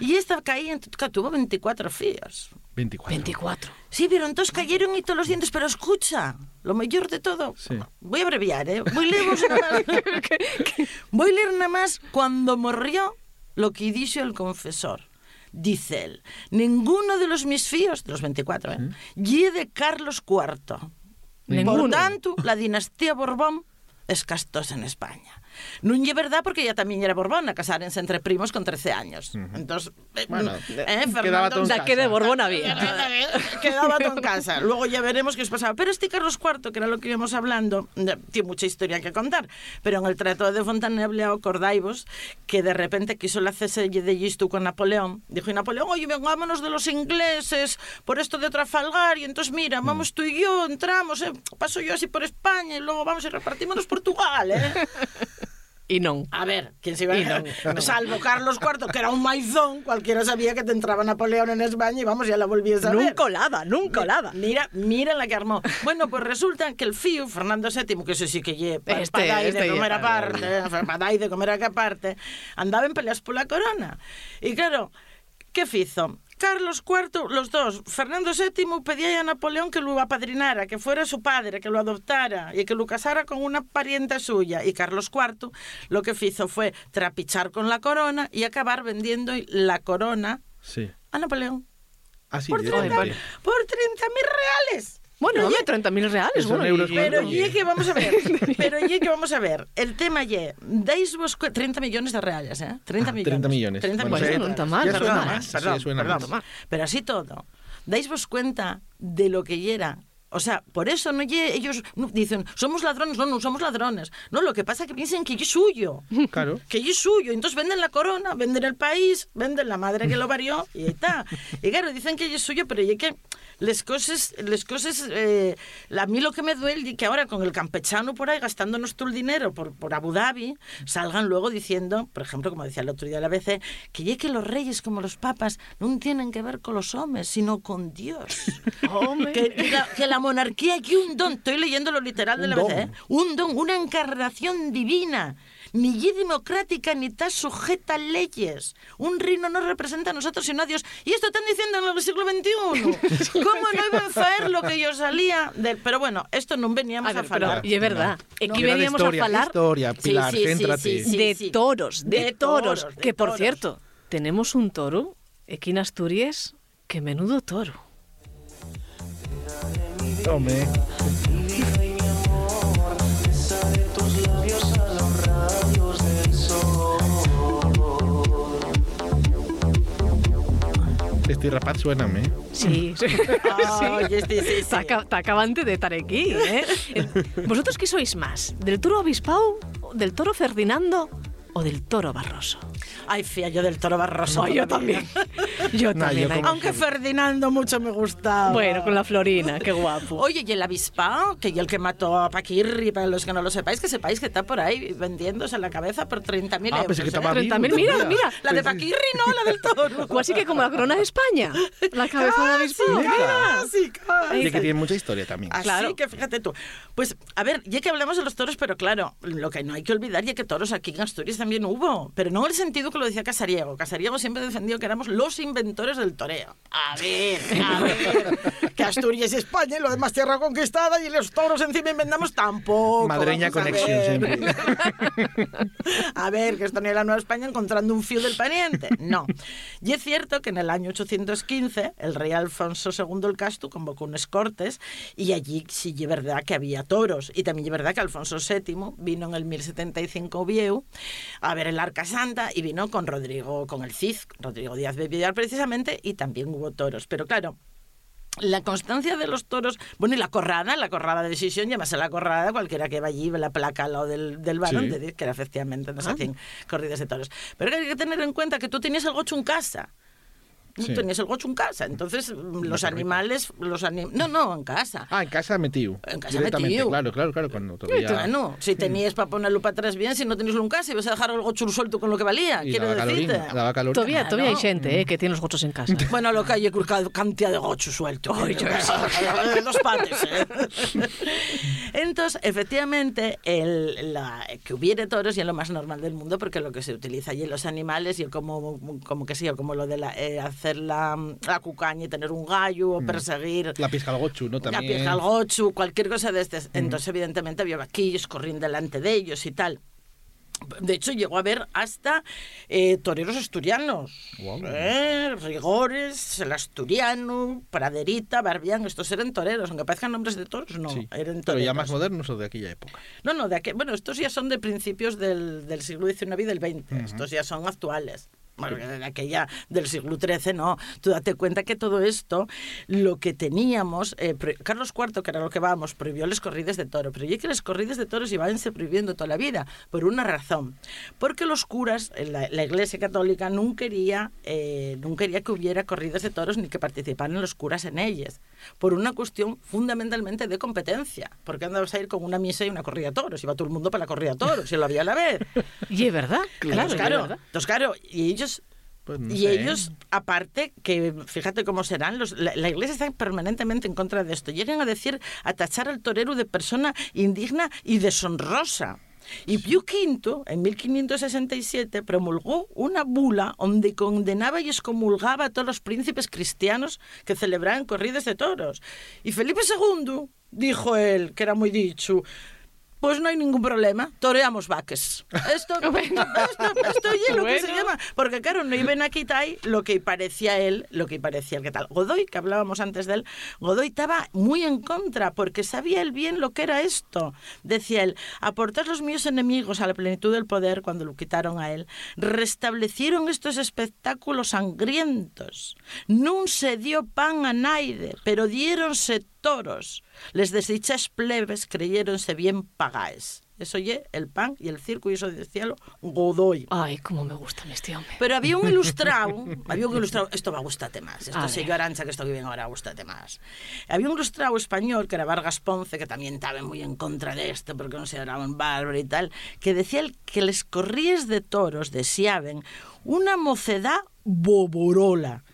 Speaker 10: Y esta caía, en- tuvo 24 fíos.
Speaker 2: 24.
Speaker 1: 24.
Speaker 10: Sí, pero entonces cayeron y todos los dientes, pero escucha, lo mejor de todo.
Speaker 2: Sí.
Speaker 10: Voy a abreviar, ¿eh? Voy a leeros nada más. <laughs> Voy a leer nada más cuando murió lo que dijo el confesor. Dice él, ninguno de los mis fíos, de los 24, ¿eh? Lle de Carlos IV. Por
Speaker 1: Ninguno.
Speaker 10: tanto, la dinastía Borbón es castosa en España. Non é verdad porque ella tamén era borbona, casárense entre primos con 13 años. Entón, eh,
Speaker 2: Bueno,
Speaker 10: eh,
Speaker 2: quedaba todo en
Speaker 1: Da que de Borbón había. <laughs>
Speaker 10: Quedaba todo en casa. Luego ya veremos qué os pasaba. Pero este Carlos IV, que era lo que íbamos hablando, tiene mucha historia que contar. Pero en el Tratado de Fontainebleau, acordaivos que de repente quiso la cese de Gistu con Napoleón. Dijo y Napoleón, oye, vengámonos de los ingleses por esto de Trafalgar. Y entonces, mira, vamos tú y yo, entramos, eh, paso yo así por España y luego vamos y repartímonos Portugal, ¿eh? <laughs>
Speaker 1: E non.
Speaker 10: A ver, ¿quién se iba
Speaker 1: Y
Speaker 10: a...
Speaker 1: no. <laughs>
Speaker 10: Salvo Carlos IV, que era un maizón, cualquiera sabía que te entraba Napoleón en España y vamos, ya la volvías a ver.
Speaker 1: Nunca olada, nunca olada.
Speaker 10: Mira, mira la que armó. Bueno, pues resulta que el fío, Fernando VII, que eso sí que lle, pa,
Speaker 1: Este, este
Speaker 10: de
Speaker 1: lle,
Speaker 10: comer
Speaker 1: pa-
Speaker 10: aparte, pa dai de comer aparte, andaba en peleas por la corona. Y claro, ¿qué fizo? Carlos IV, los dos, Fernando VII pedía a Napoleón que lo apadrinara, que fuera su padre, que lo adoptara y que lo casara con una parienta suya. Y Carlos IV lo que hizo fue trapichar con la corona y acabar vendiendo la corona
Speaker 2: Sí.
Speaker 10: a Napoleón.
Speaker 2: Así
Speaker 10: Por 30
Speaker 2: directamente.
Speaker 10: por 30.000 reales.
Speaker 1: Bueno, oye, 30.000 reales. Bueno,
Speaker 2: euros
Speaker 1: y-
Speaker 10: Pero
Speaker 2: Bueno,
Speaker 10: ye que vamos a ver, <laughs> pero ye que vamos a ver, el tema ye, dais vos cu- 30 millones de reales, ¿eh? 30
Speaker 2: Ah,
Speaker 10: millones.
Speaker 2: 30 millones.
Speaker 10: 30
Speaker 2: Bueno,
Speaker 10: millones.
Speaker 1: sí, no mal,
Speaker 2: Ya
Speaker 1: perdón,
Speaker 2: más. sí,
Speaker 10: Perdón,
Speaker 2: suena
Speaker 10: perdón.
Speaker 2: más.
Speaker 10: Pero así todo, dais vos cuenta de lo que era. O sea, por eso no ellos no, dicen, somos ladrones, no, no somos ladrones. No, lo que pasa es que piensan que es suyo.
Speaker 2: Claro. <laughs>
Speaker 10: Que es suyo. Entonces venden la corona, venden el país, venden la madre que lo parió y ahí está. <laughs> Y claro, dicen que es suyo, pero es que les cosas, les cosas, eh, a mí lo que me duele es que ahora con el campechano por ahí gastándonos todo el dinero por, por Abu Dhabi, salgan luego diciendo, por ejemplo, como decía el otro día la ABC, que ya que los reyes como los papas no tienen que ver con los hombres, sino con Dios. <laughs> Que, que la, que la monarquía hay un don, estoy leyendo lo literal de la. ABC, ¿eh? un don, una encarnación divina. Ni democrática ni está sujeta a leyes. Un reino no representa a nosotros sino a Dios. Y esto están diciendo en el siglo XXI. <laughs> ¿Cómo no iban a saber lo que yo salía del... Pero bueno, esto no veníamos
Speaker 1: A
Speaker 10: a,
Speaker 1: ver, pero, y es verdad. Aquí veníamos
Speaker 2: historia,
Speaker 1: a falar
Speaker 2: Historia, Pilar,
Speaker 10: sí, sí,
Speaker 2: céntrate.
Speaker 10: sí, sí.
Speaker 1: de toros, de,
Speaker 10: De
Speaker 1: toros, que por
Speaker 10: toros.
Speaker 1: cierto, tenemos un toro aquí en Asturias, que menudo toro.
Speaker 2: Hombre. Este rapat suéname.
Speaker 1: Sí, <laughs> sí.
Speaker 10: Este, sí, sí.
Speaker 1: Está acabante de estar aquí, ¿eh? ¿Vosotros qué sois más? ¿Del toro Abispau, del toro Ferdinando o del toro Barroso?
Speaker 10: Ay, fía, yo del toro barroso.
Speaker 1: Ay, yo también. <laughs> Yo
Speaker 2: No,
Speaker 1: también.
Speaker 2: yo
Speaker 1: ay.
Speaker 2: como-
Speaker 10: Aunque Ferdinando mucho me gustaba.
Speaker 1: Bueno, con la Florina, qué guapo.
Speaker 10: Oye, y el avispao, que y el que mató a Paquirri, para los que no lo sepáis, que sepáis que está por ahí vendiéndose la cabeza por 30.000
Speaker 2: Ah,
Speaker 10: euros. ¿eh?
Speaker 2: estaba
Speaker 1: 30.000,
Speaker 2: vivo
Speaker 1: mira,
Speaker 2: todavía.
Speaker 1: mira.
Speaker 10: La de Paquirri, no, la del toro. <laughs>
Speaker 1: O así que como la corona de España, la <laughs> cabeza de mira.
Speaker 10: casi, casi.
Speaker 2: Y que tiene mucha historia también.
Speaker 10: Así
Speaker 1: Claro.
Speaker 10: que fíjate tú. Pues, a ver, ya que hablamos de los toros, pero claro, lo que no hay que olvidar ya que toros aquí en Asturias también hubo, pero no en el sentido que lo decía Casariego. Casariego siempre defendió que éramos los inventores del toreo. A ver, a ver, que Asturias es España y lo demás tierra conquistada y los toros encima inventamos tampoco.
Speaker 2: Madreña conexión siempre. <laughs>
Speaker 10: A ver, que esto no es la Nueva España encontrando un fío del pariente. No. Y es cierto que en el año 815 el rey Alfonso II el Casto convocó unos cortes y allí sí es verdad que había toros. Y también es verdad que Alfonso VII vino en el 1075 a Vieu a ver el Arca Santa y vino con Rodrigo, con el Cid, Rodrigo Díaz de Villar precisamente, y también hubo toros. Pero claro, la constancia de los toros, bueno, y la corrada, la corrada de decisión, llámase la corrada, cualquiera que va allí, ve la placa al lado del, del varón,
Speaker 2: Sí.
Speaker 10: que era efectivamente no se hacían corridas de toros. Pero hay que tener en cuenta que tú tenías el gocho en casa.
Speaker 2: Sí.
Speaker 10: tenías el gochu en casa. Entonces, mm, los animales, los anim... No, no, en casa.
Speaker 2: Ah, en casa metido.
Speaker 10: En casa metido.
Speaker 2: claro, claro, claro. Cuando todavía...
Speaker 10: Bueno, si tenías para ponerlo para atrás bien, si no tenías en casa, ibas a dejar el gochu suelto con lo que valía.
Speaker 2: Y
Speaker 10: Quiero decirte.
Speaker 1: Todavía,
Speaker 10: Claro.
Speaker 1: todavía hay gente eh, que tiene los gochos en casa. <laughs>
Speaker 10: Bueno, lo que hay es ca- cantidad de gochu suelto. De dos partes, ¿eh? <laughs> Entonces, efectivamente, el, la- que hubiere toros y es lo más normal del mundo porque lo que se utiliza allí en los animales y el como, como que sí, o como lo de la, eh, hacer la, la cucaña y tener un gallo o perseguir
Speaker 2: La pizca al gochu, ¿no?
Speaker 10: la
Speaker 2: También.
Speaker 10: pija al gochu, cualquier cosa de estas. Entonces, evidentemente, había vaquillos corriendo delante de ellos y tal. De hecho, llegó a haber hasta eh, toreros asturianos.
Speaker 2: Guau.
Speaker 10: Eh, Rigores, el asturiano, Praderita, Barbián, estos eran toreros, aunque parezcan nombres de toros, no,
Speaker 2: Sí.
Speaker 10: eran
Speaker 2: Pero
Speaker 10: toreros.
Speaker 2: ya más modernos o de aquella época.
Speaker 10: No, no, de aquel, bueno, estos ya son de principios del, del siglo XIX y del XX, estos ya son actuales. Bueno, de aquella del siglo XIII, no. Tú date cuenta que todo esto, lo que teníamos, eh, Carlos IV, que era lo que vamos, prohibió las corridas de toro, pero yo que las corridas de toros ibanse prohibiendo toda la vida, por una razón. Porque los curas, la, la Iglesia Católica, no quería, eh, quería que hubiera corridas de toros ni que participaran los curas en ellas, por una cuestión fundamentalmente de competencia. Porque andabas a ir con una misa y una corrida de toros, iba todo el mundo para la corrida de toros, y lo había a la <laughs> vez.
Speaker 1: Y es verdad, claro,
Speaker 10: claro,
Speaker 1: verdad.
Speaker 10: entonces, claro, y ellos
Speaker 2: Pues no
Speaker 10: y
Speaker 2: sé, ¿eh?
Speaker 10: ellos, aparte, que fíjate cómo serán, los, la, la iglesia está permanentemente en contra de esto. Llegan a decir, a tachar al torero de persona indigna y deshonrosa. Y Pío V, en 1567, promulgó una bula donde condenaba y excomulgaba a todos los príncipes cristianos que celebraban corridas de toros. Y Felipe II, dijo él, que era muy dicho, pues no hay ningún problema, toreamos vaques. Esto, <laughs> esto, esto es lo que se
Speaker 1: Bueno.
Speaker 10: llama. Porque claro, no iban a quitar lo que parecía él, lo que parecía el que tal. Godoy, que hablábamos antes de él, Godoy estaba muy en contra porque sabía él bien lo que era esto. Decía él, aportar los míos enemigos a la plenitud del poder cuando lo quitaron a él, restablecieron estos espectáculos sangrientos. No se dio pan a naide, pero diéronse toros. Les desdichas plebes creyéronse bien pagáis. Eso oye, el pan y el circo y eso decía Godoy.
Speaker 1: Ay, cómo me gusta este hombre.
Speaker 10: Pero había un ilustrado, había un ilustrado, esto va a gustarte más, esto sé yo Arancha que esto que viene ahora a gustarte más. Había un ilustrado español que era Vargas Ponce, que también estaba muy en contra de esto porque consideraban bárbaro y tal, que decía el- que les corríes de toros deseaban una mocedad boborola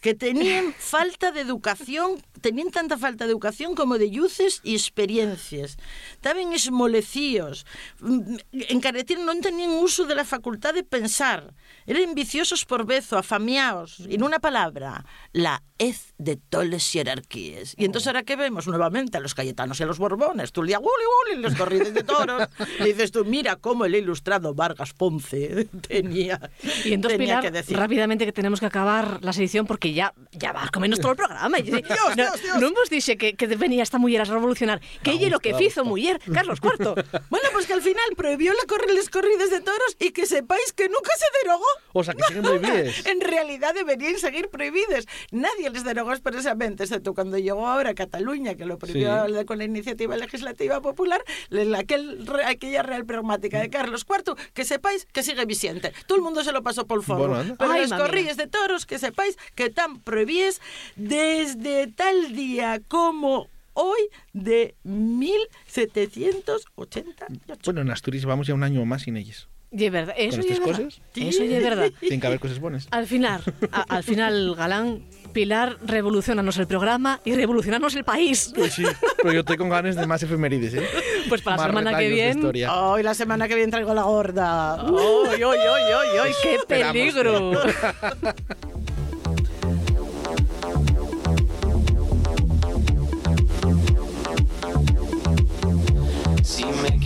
Speaker 10: que tenían falta de educación, tenían tanta falta de educación como de yuces y experiencias. Estaban esmolecíos, mm, encarecieron, no tenían uso de la facultad de pensar. Eran viciosos por bezo, afamiaos. Y en una palabra, la hez de toles jerarquías. Y entonces ahora que vemos nuevamente a los cayetanos y a los borbones, tú le dices, "Uli, uli", los corridos de toros, le dices tú, mira cómo el ilustrado Vargas Ponce <laughs> tenía,
Speaker 1: Y entonces,
Speaker 10: tenía
Speaker 1: Pilar,
Speaker 10: que decir.
Speaker 1: rápidamente que tenemos que acabar la sedición porque ya, ya va a comernos <laughs> todo el programa. Dios, no,
Speaker 10: Dios, Dios.
Speaker 1: no hemos dicho que, que venía esta mujer a revolucionar. Que ella lo que hizo mujer, Carlos IV. <laughs>
Speaker 10: Bueno, pues que al final prohibió la las corridas de toros y que sepáis que nunca se derogó.
Speaker 2: O sea, que siguen <laughs> prohibidas.
Speaker 10: En realidad deberían seguir prohibidas. Nadie les derogó expresamente, excepto cuando llegó ahora a Cataluña, que lo prohibió
Speaker 2: Sí.
Speaker 10: con la iniciativa legislativa popular, la- aquel, aquella real pragmática de Carlos IV, que sepáis que sigue vigente. Todo el mundo se lo pasó por el foro.
Speaker 2: Bueno.
Speaker 10: Pero
Speaker 1: Ay,
Speaker 10: las corridas de toros, que sepáis que están prohibidas desde tal día como hoy de 1788.
Speaker 2: Bueno, en Asturias vamos ya un año más sin ellas.
Speaker 1: Y es verdad, eso y es verdad.
Speaker 2: cosas.
Speaker 1: Eso y es verdad.
Speaker 2: Tienen que haber cosas buenas.
Speaker 1: Al final, a- al final, Galán, Pilar, revolucionanos el programa y revolucionarnos el país.
Speaker 2: Pues sí, pero yo estoy con ganas de más efemérides, ¿eh?
Speaker 1: Pues para la
Speaker 2: Más
Speaker 1: semana que
Speaker 2: de
Speaker 1: viene.
Speaker 10: Hoy la semana que viene traigo la gorda.
Speaker 1: ¡Ay, ay, ay, ay! ¡Qué
Speaker 2: Esperamos.
Speaker 1: peligro! <laughs>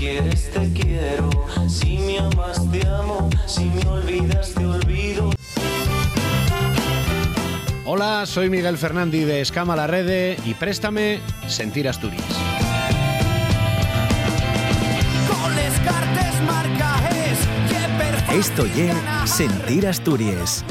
Speaker 11: quieres te quiero, si me amas te amo, si me olvidas te olvido.
Speaker 12: Hola, soy Miguel Fernández de Escama la Rede y préstame Sentir Asturias.
Speaker 9: Esto ye Sentir Asturias.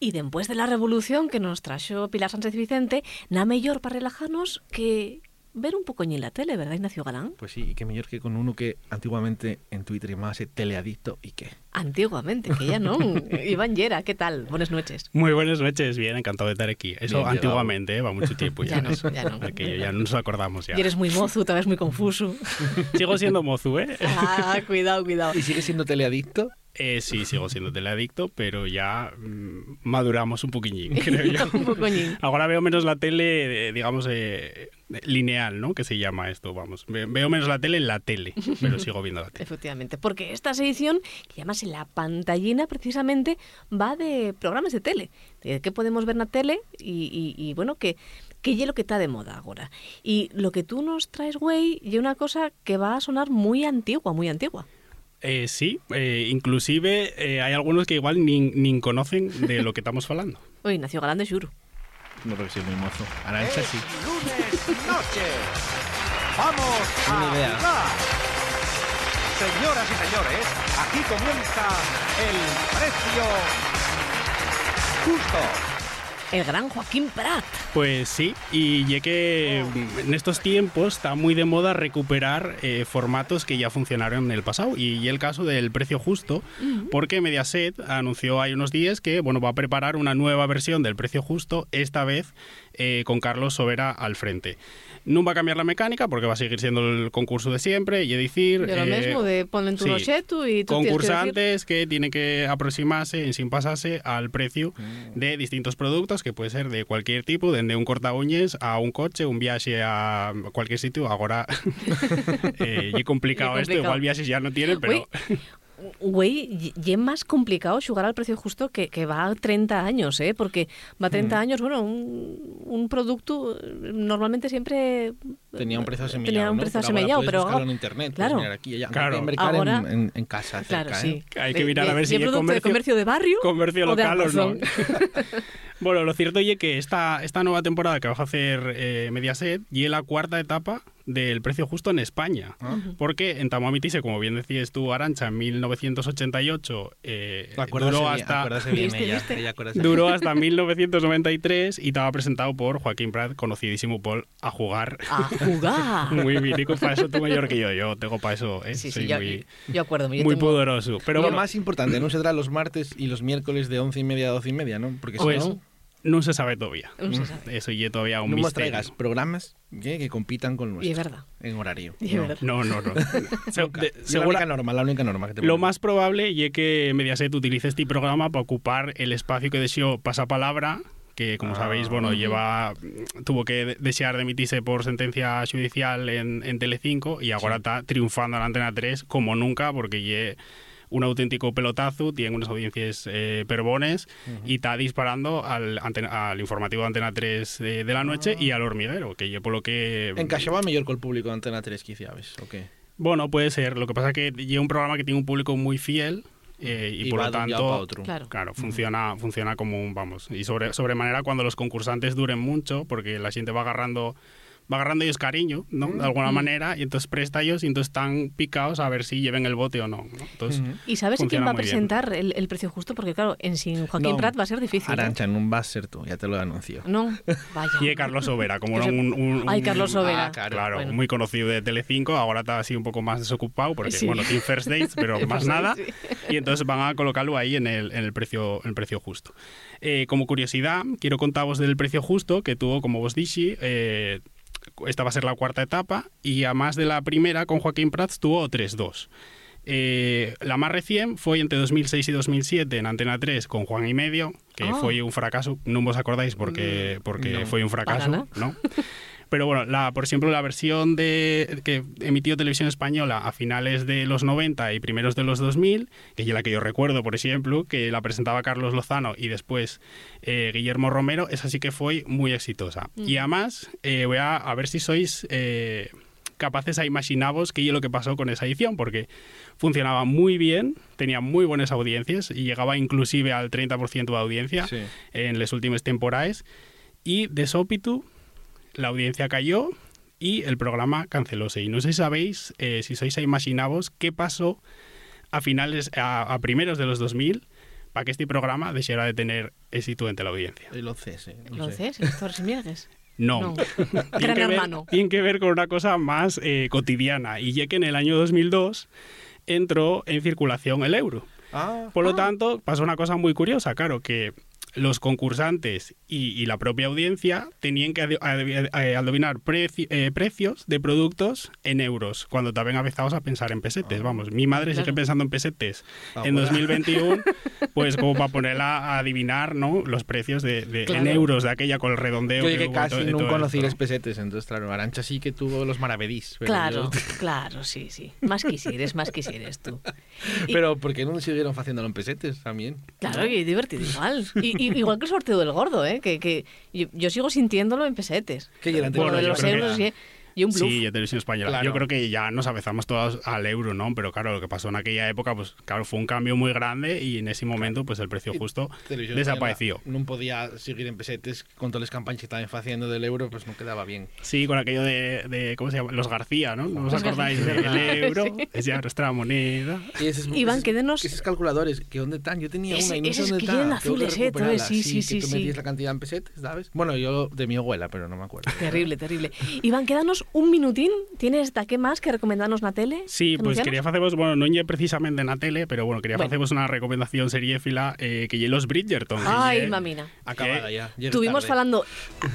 Speaker 1: Y después de la revolución que nos trajo Pilar Sánchez Vicente, nada mejor para relajarnos que ver un pocoñín la tele, ¿verdad, Ignacio Galán?
Speaker 2: Pues sí, y qué mejor que con uno que antiguamente en Twitter llamase teleadicto y qué.
Speaker 1: Antiguamente, que ya no. <laughs> Iván Yera, ¿qué tal? Buenas noches.
Speaker 13: Muy buenas noches, bien, encantado de estar aquí. Eso
Speaker 2: Bien
Speaker 13: antiguamente, ¿eh? va mucho tiempo ya.
Speaker 1: Ya no, ya no. <laughs>
Speaker 13: Aquello ya no nos acordamos ya.
Speaker 1: Y eres muy mozo, tal vez muy confuso. <laughs>
Speaker 13: Sigo siendo mozu, ¿eh?
Speaker 1: Ah, cuidado, cuidado.
Speaker 2: ¿Y sigue siendo teleadicto?
Speaker 13: Eh, sí, sigo siendo teleadicto, pero ya mm, maduramos un poquillín, <laughs> creo yo.
Speaker 1: un pocoñín.
Speaker 13: Ahora veo menos la tele, eh, digamos, eh, lineal, ¿no? Que se llama esto, vamos. Ve- Veo menos la tele en la tele, pero sigo viendo la tele.
Speaker 1: Efectivamente, porque esta edición, que llamase La Pantallina, precisamente va de programas de tele. De qué podemos ver en la tele y, y- y, bueno, que que es lo que está de moda ahora. Y lo que tú nos traes, güey, y una cosa que va a sonar muy antigua, muy antigua.
Speaker 13: Eh, sí, eh, inclusive eh, hay algunos que igual ni, ni conocen de lo que estamos hablando. <laughs>
Speaker 1: Oye, nació Galán de.
Speaker 2: No, porque soy muy mozo. Arancha sí.
Speaker 14: Lunes noche. Vamos a
Speaker 2: idea.
Speaker 14: jugar. Señoras y señores, aquí comienza el precio justo.
Speaker 1: El gran Joaquín Prat.
Speaker 13: Pues sí, y ya que en estos tiempos está muy de moda recuperar eh, formatos que ya funcionaron en el pasado. Y, y el caso del precio justo, porque Mediaset anunció hay unos días que bueno, va a preparar una nueva versión del precio justo, esta vez eh, con Carlos Sobera al frente. No va a cambiar la mecánica porque va a seguir siendo el concurso de siempre, y es decir...
Speaker 1: De lo
Speaker 13: eh,
Speaker 1: mismo, de ponle en tu
Speaker 13: sí.
Speaker 1: y tú tienes que
Speaker 13: concursantes que, tienen que aproximarse en sin pasarse al precio de distintos productos que puede ser de cualquier tipo, desde un corta uñas a un coche, un viaje a cualquier sitio. Ahora <laughs> eh, y complicado esto, igual viajes ya no tienen, pero
Speaker 1: Güey, y- es más complicado jugar al precio justo que, que va a 30 años, ¿eh? Porque va a 30
Speaker 2: Mm.
Speaker 1: años, bueno, un, un producto eh, normalmente siempre...
Speaker 2: Tenía un precio asemillado.
Speaker 1: Tenía un
Speaker 2: ¿no?
Speaker 1: precio
Speaker 2: Pero ahora
Speaker 1: asemillado, pero ahora-
Speaker 2: en internet.
Speaker 1: claro.
Speaker 2: Aquí y allá.
Speaker 13: Claro.
Speaker 1: Ahora-
Speaker 2: en, en- en casa.
Speaker 1: Claro,
Speaker 2: cerca,
Speaker 1: sí.
Speaker 2: ¿eh?
Speaker 13: hay que mirar
Speaker 1: de-
Speaker 13: a ver
Speaker 1: de
Speaker 13: si hay
Speaker 1: producto de
Speaker 13: comercio,
Speaker 1: comercio de barrio
Speaker 13: comercio local o no. <laughs> <laughs> Bueno, lo cierto es que esta, esta nueva temporada que va a hacer eh, Mediaset y es la cuarta etapa del precio justo en España.
Speaker 2: Ah.
Speaker 13: Porque en Tamoamitise, como bien decías tú, Arancha, en 1988 eh, duró
Speaker 2: bien,
Speaker 13: hasta...
Speaker 2: bien
Speaker 1: ¿Viste,
Speaker 2: ella,
Speaker 1: viste?
Speaker 2: ella
Speaker 13: Duró hasta 1993 y estaba presentado por Joaquín Prat, conocidísimo por A Jugar.
Speaker 1: A jugar. <laughs>
Speaker 13: Muy mítico, para eso tú mayor que yo. Yo tengo para eso, ¿eh?
Speaker 1: Sí, sí,
Speaker 13: Soy
Speaker 1: yo,
Speaker 13: muy,
Speaker 1: yo acuerdo. Yo
Speaker 13: muy
Speaker 1: tengo-
Speaker 13: poderoso. Pero
Speaker 2: lo
Speaker 13: bueno,
Speaker 2: más importante, ¿no? Será los martes y los miércoles de once y media a doce y media, ¿no? Porque si
Speaker 13: pues
Speaker 2: no,
Speaker 13: no se sabe todavía.
Speaker 1: No se sabe.
Speaker 13: Eso y todavía un
Speaker 2: no nos
Speaker 13: misterio.
Speaker 2: traigas programas ¿qué? que compitan con
Speaker 1: Y es verdad.
Speaker 2: En horario.
Speaker 1: Y es
Speaker 2: No.
Speaker 1: verdad.
Speaker 13: No, no, no. <laughs> <laughs> Se- de-
Speaker 2: Y la
Speaker 13: segura-
Speaker 2: única norma, la única norma que te
Speaker 13: Lo más probable es que Mediaset utilice este programa para ocupar el espacio que deseó Pasapalabra, que como
Speaker 2: Ah.
Speaker 13: sabéis, bueno, lleva tuvo que de- desear de emitirse por sentencia judicial en, en Telecinco y ahora está triunfando en Antena 3 como nunca porque lle un auténtico pelotazo, tiene unas audiencias eh, perbones y está disparando al, antena- al informativo de Antena 3 de, de la noche y al hormiguero, que lle por lo que...
Speaker 2: Encaixaba mejor con el público de Antena 3, quizá, ¿ves? ¿O qué?
Speaker 13: Bueno, puede ser. Lo que pasa es que lleva un programa que tiene un público muy fiel eh, y,
Speaker 2: Y
Speaker 13: por lo tanto,
Speaker 2: otro.
Speaker 1: Claro.
Speaker 13: funciona, funciona como un, vamos, y sobre, sobremanera cuando los concursantes duren mucho, porque la gente va agarrando va agarrando ellos cariño, ¿no? De alguna manera, y entonces presta ellos y entonces están picados a ver si lleven el bote o no. ¿no? Entonces,
Speaker 1: ¿Y sabes quién va a presentar el, el precio justo? Porque claro, en sin Joaquín
Speaker 2: No,
Speaker 1: Prat va a ser difícil. ¿eh?
Speaker 2: Arancha, no vas a ser tú, ya te lo anuncio.
Speaker 1: No, <laughs> vaya.
Speaker 13: Y de Carlos Sobera, como era un, un-
Speaker 1: Ay, Carlos Sobera.
Speaker 13: Ah, claro,
Speaker 1: Claro. Bueno.
Speaker 13: muy conocido de Telecinco, ahora está así un poco más desocupado, porque
Speaker 1: Sí.
Speaker 13: bueno, tiene first dates, pero <laughs> más nada.
Speaker 1: sí.
Speaker 13: Y entonces van a colocarlo ahí en el, en el, precio, en el precio justo. Eh, como curiosidad, quiero contaros del precio justo que tuvo, como vos dije, eh, esta va a ser la cuarta etapa, y a más de la primera, con Joaquín Prats, tuvo 3-2. Eh, la más recién fue entre 2006 y 2007 en Antena 3 con Juan y Medio, que
Speaker 1: Ah.
Speaker 13: fue un fracaso. No os acordáis porque, porque
Speaker 2: no.
Speaker 13: fue un fracaso, ¿no? <laughs> Pero bueno, la, por ejemplo, la versión de que emitió Televisión Española a finales de los 90 y primeros de los 2000, que es la que yo recuerdo, por ejemplo, que la presentaba Carlos Lozano y después eh, Guillermo Romero, esa sí que fue muy exitosa. Y además, eh, voy a, a ver si sois... eh, capaces a imaginaros qué es lo que pasó con esa edición, porque funcionaba muy bien, tenía muy buenas audiencias y llegaba inclusive al 30% de audiencia
Speaker 2: Sí.
Speaker 13: en las últimas temporadas. Y de sópitu, la audiencia cayó y el programa cancelóse. Y no sé si sabéis, eh, si sois a qué pasó a finales, a, a primeros de los 2000 para que este programa dejara de tener éxito entre la audiencia.
Speaker 2: El OCS, sé.
Speaker 1: sé, los Miegues.
Speaker 13: No.
Speaker 1: No. <laughs>
Speaker 13: Tiene que ver-
Speaker 1: hermano.
Speaker 13: tiene que ver con una cosa más eh, cotidiana. Y ya que en el año 2002 entró en circulación el euro.
Speaker 2: Ah.
Speaker 13: Por lo tanto, pasó una cosa muy curiosa, claro, que los concursantes y, y la propia audiencia tenían que adi- adi- eh, adivinar preci- eh, precios de productos en euros, cuando también empezamos a pensar en pesetes. Vamos, mi madre sigue
Speaker 1: Claro.
Speaker 13: pensando en pesetes
Speaker 2: Ah,
Speaker 13: en
Speaker 2: bueno.
Speaker 13: 2021, <laughs> pues como para ponerla a adivinar ¿no? los precios de, de- en
Speaker 1: Claro.
Speaker 13: euros de aquella con el redondeo.
Speaker 2: Yo
Speaker 13: que
Speaker 2: casi
Speaker 13: todo-
Speaker 2: no conocí los pesetes, entonces claro, Arancha sí que tuvo los maravedís. pero
Speaker 1: Claro,
Speaker 2: yo- <laughs>
Speaker 1: claro, sí, sí. Más quisieres, más quisieres tú. Y-
Speaker 2: Pero ¿por qué no siguieron haciéndolo en pesetes también?
Speaker 1: Claro, y divertido igual. Y, y- igual que el sorteo del gordo, ¿eh? Que, que yo, yo sigo sintiéndolo en pesetes.
Speaker 2: Que
Speaker 1: lo
Speaker 13: Bueno,
Speaker 1: de
Speaker 13: yo
Speaker 1: los
Speaker 13: que
Speaker 1: y, un bluff.
Speaker 13: Sí, y televisión española.
Speaker 2: Claro.
Speaker 13: Yo creo que ya nos avezamos todos al euro, ¿no? Pero claro, lo que pasó en aquella época, pues claro, fue un cambio muy grande y en ese momento, pues el precio justo
Speaker 2: Televisión
Speaker 13: desapareció.
Speaker 2: No podía seguir en pesetes con todas las campañas que estaban haciendo del euro, pues no quedaba bien.
Speaker 13: Sí, con aquello de, de- ¿cómo se llama? Los García, ¿no? ¿No os acordáis del euro?
Speaker 1: Sí.
Speaker 13: Es ya nuestra moneda.
Speaker 2: Y esos,
Speaker 1: Iván,
Speaker 2: esos-
Speaker 1: quédenos-
Speaker 2: Esos calculadores, ¿que dónde están? Yo tenía
Speaker 1: Ese-
Speaker 2: una y no sé
Speaker 1: esos
Speaker 2: dónde
Speaker 1: que
Speaker 2: está.
Speaker 1: llenan
Speaker 2: Tengo que
Speaker 1: azules, ¿eh? Sí, sí, sí,
Speaker 2: Que tú
Speaker 1: sí.
Speaker 2: metías la cantidad en pesetes, ¿sabes? Bueno, yo de mi abuela, pero no me acuerdo.
Speaker 1: Terrible, terrible. Iván, quédanos un minutín. ¿Tienes de qué más que recomendarnos na tele?
Speaker 13: Sí,
Speaker 1: Que
Speaker 13: pues quería haceros, bueno, no lle precisamente en la tele, pero bueno, quería
Speaker 1: Bueno.
Speaker 13: haceros una recomendación seriéfila eh, que lle los Bridgerton. que
Speaker 1: Ay,
Speaker 13: lle-
Speaker 1: mamina.
Speaker 2: Acabada ya. llega
Speaker 1: Estuvimos
Speaker 2: tarde.
Speaker 1: hablando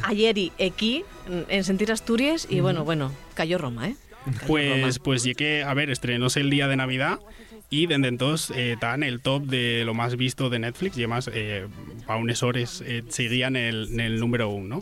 Speaker 1: ayer y aquí en Sentir Asturias y bueno, bueno, cayó Roma, ¿eh? Cayó
Speaker 13: Pues,
Speaker 1: Roma.
Speaker 13: pues llegué, a ver, estrenóse el día de Navidad y desde entonces eh, está en el top de lo más visto de Netflix y además eh, a unes hores eh, seguían el, en el número uno. ¿no?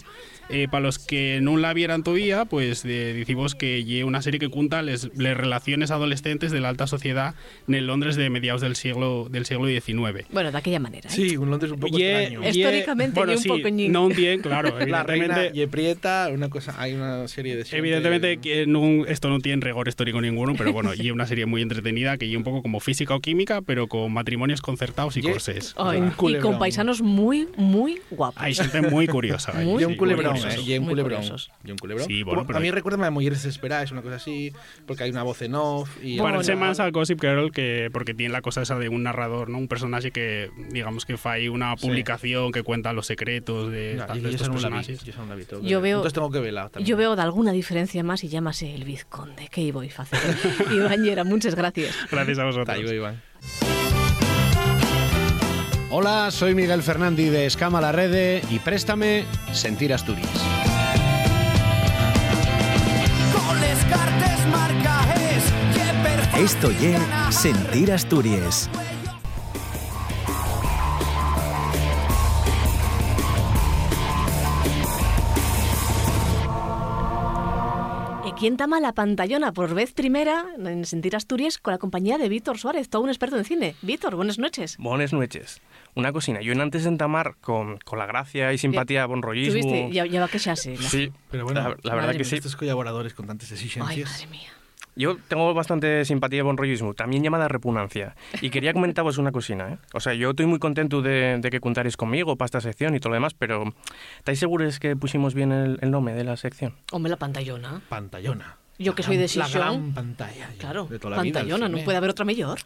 Speaker 13: Eh, para los que no la vieran todavía, pues eh, decimos que lle una serie que cuenta les relaciones adolescentes de la alta sociedad en el Londres de mediados del siglo del siglo XIX.
Speaker 1: Bueno, de aquella manera. ¿eh?
Speaker 2: Sí, un Londres un poco
Speaker 13: Ye-
Speaker 2: extraño.
Speaker 1: Históricamente,
Speaker 13: bueno,
Speaker 1: un
Speaker 13: sí,
Speaker 1: poco
Speaker 13: no un bien, claro, <laughs>
Speaker 2: La reina y Prieta, una cosa, hay una serie de...
Speaker 13: Evidentemente que no- esto no tiene rigor histórico ninguno, pero bueno, y una serie muy entretenida que es un poco como física o química, pero con matrimonios concertados y corsés.
Speaker 1: Ay,
Speaker 2: Un
Speaker 1: y
Speaker 2: culebrón.
Speaker 1: con paisanos muy, muy guapos.
Speaker 13: Hay gente muy curiosa.
Speaker 1: Muy
Speaker 2: Y un
Speaker 13: sí,
Speaker 2: culebrón,
Speaker 13: muy
Speaker 2: ¿eh? un
Speaker 1: Muy
Speaker 2: culebrón.
Speaker 1: curiosos.
Speaker 2: Y un culebrón.
Speaker 13: Sí, bueno, pero-
Speaker 2: A mí recuerda a Mujeres Desesperadas, una cosa así, porque hay una voz en off. Y
Speaker 1: Bueno.
Speaker 13: Parece
Speaker 1: Bueno.
Speaker 13: más al Gossip Girl que porque tiene la cosa esa de un narrador, ¿no? Un personaje que, digamos que fa ahí una
Speaker 2: Sí.
Speaker 13: publicación que cuenta los secretos de,
Speaker 2: No, yo-
Speaker 13: de
Speaker 2: yo
Speaker 13: estos
Speaker 2: no la vi,
Speaker 13: personajes.
Speaker 2: yo vi, tengo que
Speaker 1: Yo veo-
Speaker 2: Entonces tengo que verla también.
Speaker 1: Yo veo de alguna diferencia más y llámase el vizconde. ¿Qué iba a hacer? Iván Llera, muchas gracias.
Speaker 13: Gracias a vosotros.
Speaker 2: Ahí va, Iván.
Speaker 12: Hola, soy Miguel Fernández de Escama la Rede y préstame Sentir Asturias.
Speaker 9: Esto ye Sentir Asturias.
Speaker 1: ¿Y quién tama la pantallona por vez primera en Sentir Asturias con la compañía de Víctor Suárez, todo un experto en cine? Víctor, buenas noches.
Speaker 15: Buenas noches. Una cocina, yo antes de entamar con, con la gracia y simpatía, buen rollismo...
Speaker 1: ¿Tuviste? Ya, ya va que sé. la-
Speaker 15: Sí,
Speaker 2: Pero bueno,
Speaker 15: la, la verdad que sí.
Speaker 2: Estos colaboradores con tantas
Speaker 1: Ay,
Speaker 2: exigencias.
Speaker 1: madre mía.
Speaker 15: Yo tengo bastante simpatía y buen rollismo, también llamada repugnancia. Y quería comentaros una cocina, ¿eh? O sea, yo estoy muy contento de, de que contaréis conmigo para esta sección y todo lo demás, pero ¿estáis seguros que pusimos bien el, el nombre de la sección?
Speaker 1: Hombre, la pantallona.
Speaker 2: Pantallona.
Speaker 1: Yo que
Speaker 2: La
Speaker 1: soy de
Speaker 2: gran- La
Speaker 1: Sison.
Speaker 2: gran pantalla.
Speaker 1: Claro,
Speaker 2: de toda la vida,
Speaker 1: pantallona, no
Speaker 2: cine.
Speaker 1: puede haber otra mejor.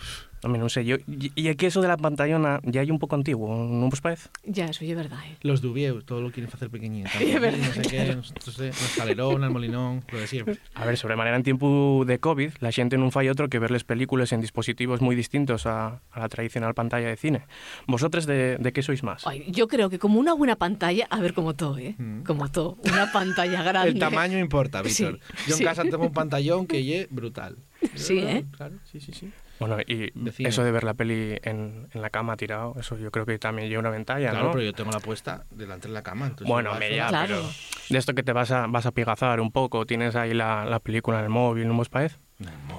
Speaker 15: Hombre, no sé, yo... Y, que eso de la pantallona ya hay un poco antiguo, ¿no os parece?
Speaker 1: Ya, eso es verdad. ¿eh?
Speaker 2: Los Dubieu, todo lo quieren hacer pequeñito. <laughs>
Speaker 1: Es verdad,
Speaker 2: No sé qué, no sé, el escalerón, el molinón, lo de siempre.
Speaker 15: A ver, sobremanera en tiempo de COVID, la xente non fai outro que verles películas en dispositivos moi distintos a, a la tradicional pantalla de cine. Vosotros de, de qué sois más?
Speaker 1: Ay, yo creo que como una buena pantalla, a ver como todo, ¿eh? Como todo, una pantalla <laughs> grande.
Speaker 2: El tamaño importa, <laughs> Víctor.
Speaker 1: Sí,
Speaker 2: Yo en
Speaker 1: sí.
Speaker 2: casa tengo un pantallón que ye brutal.
Speaker 1: Sí, ¿eh?
Speaker 2: Claro, sí, sí, sí.
Speaker 15: Bueno, y eso de ver la peli en, en la cama tirado, eso yo creo que también lleva una ventaja,
Speaker 2: Claro,
Speaker 15: ¿no?
Speaker 2: pero yo tengo la puesta delante de la cama. entonces
Speaker 15: Bueno,
Speaker 2: igual
Speaker 15: me
Speaker 2: eso-
Speaker 15: ya,
Speaker 1: Claro.
Speaker 15: pero de esto que te vas a, vas a pigazar un poco, tienes ahí la, la película en el móvil, ¿no os parece?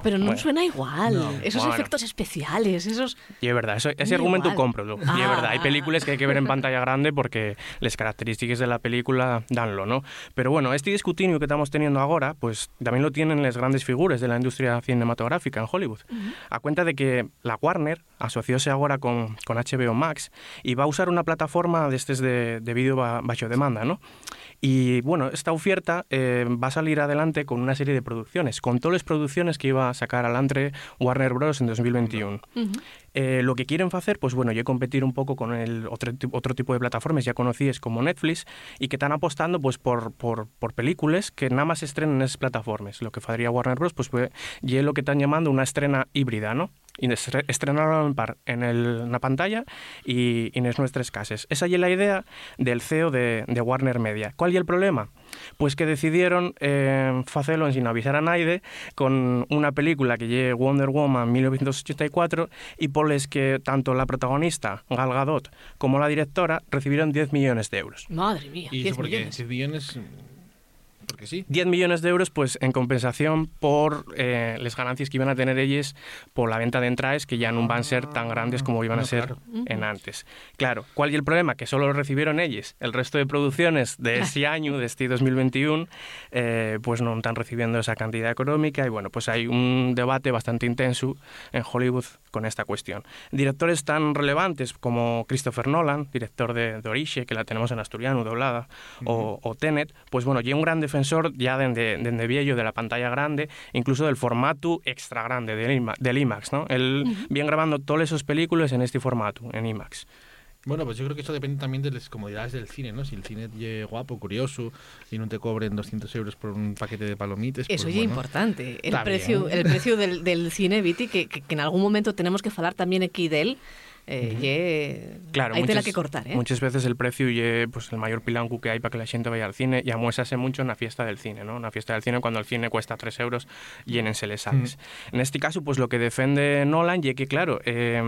Speaker 1: Pero no
Speaker 15: Bueno.
Speaker 1: suena igual.
Speaker 15: No.
Speaker 1: Esos
Speaker 15: Bueno.
Speaker 1: efectos especiales, esos...
Speaker 15: Y es verdad, eso, ese
Speaker 1: Da
Speaker 15: argumento
Speaker 1: igual.
Speaker 15: cómpralo. Y es
Speaker 1: Ah.
Speaker 15: verdad, hay películas que hay que ver en <laughs> pantalla grande porque las características de la película danlo, ¿no? Pero bueno, este discutinio que estamos teniendo ahora, pues también lo tienen las grandes figuras de la industria cinematográfica en Hollywood. A cuenta de que la Warner asocióse ahora con, con HBO Max y va a usar una plataforma de estos de, de vídeo ba- bajo demanda, ¿no? Y bueno, esta oferta eh, va a salir adelante con una serie de producciones, con todas las producciones que iba a sacar adelante Warner Bros. en 2021. Eh, lo que quieren hacer, pues bueno, yo competir un poco con el otro, otro tipo de plataformas ya conocidas como Netflix y que están apostando pues por, por, por películas que nada más se estrenen en esas plataformas. Lo que haría Warner Bros. pues fue y es lo que están llamando una estrena híbrida, ¿no? Y estre- estrenarlo en par en, el, en la pantalla y, y en nuestras casas. Esa es la idea del CEO de, de Warner Media. ¿Cuál es el problema? Pues que decidieron eh, hacerlo sin avisar a nadie con una película que lleve Wonder Woman 1984 y por les que tanto la protagonista Gal Gadot como la directora recibieron 10 millones de euros.
Speaker 1: Madre mía,
Speaker 2: ¿Y
Speaker 1: 10
Speaker 2: eso por qué?
Speaker 1: millones.
Speaker 2: 10 millones. Porque sí.
Speaker 15: 10 millones de euros pues en compensación por eh, las ganancias que iban a tener ellos por la venta de entradas que ya no van a ser tan grandes como iban a
Speaker 2: no,
Speaker 15: ser
Speaker 2: claro.
Speaker 15: en antes. Claro, ¿cuál es el problema? Que solo lo recibieron ellos. El resto de producciones de ese <laughs> año, de este 2021, eh, pues no están recibiendo esa cantidad económica y bueno, pues hay un debate bastante intenso en Hollywood con esta cuestión. Directores tan relevantes como Christopher Nolan, director de, de que la tenemos en asturiano doblada, o, o Tenet, pues bueno, ya un gran defensor ya desde de, viejo de la pantalla grande, incluso del formato extra grande del, IMA- del IMAX, ¿no? Él viene grabando todas esas películas en este formato, en IMAX.
Speaker 2: Bueno, pues yo creo que eso depende también de las comodidades del cine, ¿no? Si el cine es guapo, curioso y no te cobren 200 euros por un paquete de palomitas.
Speaker 1: Eso
Speaker 2: pues
Speaker 1: ya es
Speaker 2: bueno,
Speaker 1: importante. El precio,
Speaker 2: bien.
Speaker 1: el precio del, del cine, Viti, que, que, que en algún momento tenemos que hablar también aquí de él. Eh, ye-
Speaker 15: Claro,
Speaker 1: hay tela
Speaker 15: muchas,
Speaker 1: que cortar, ¿eh?
Speaker 15: muchas veces el precio y pues el mayor pilancu que hay para que la gente vaya al cine y amuésase mucho en la fiesta del cine, ¿no? Una fiesta del cine cuando el cine cuesta 3 euros, llénense les sales. En este caso, pues lo que defiende Nolan y que, claro, eh,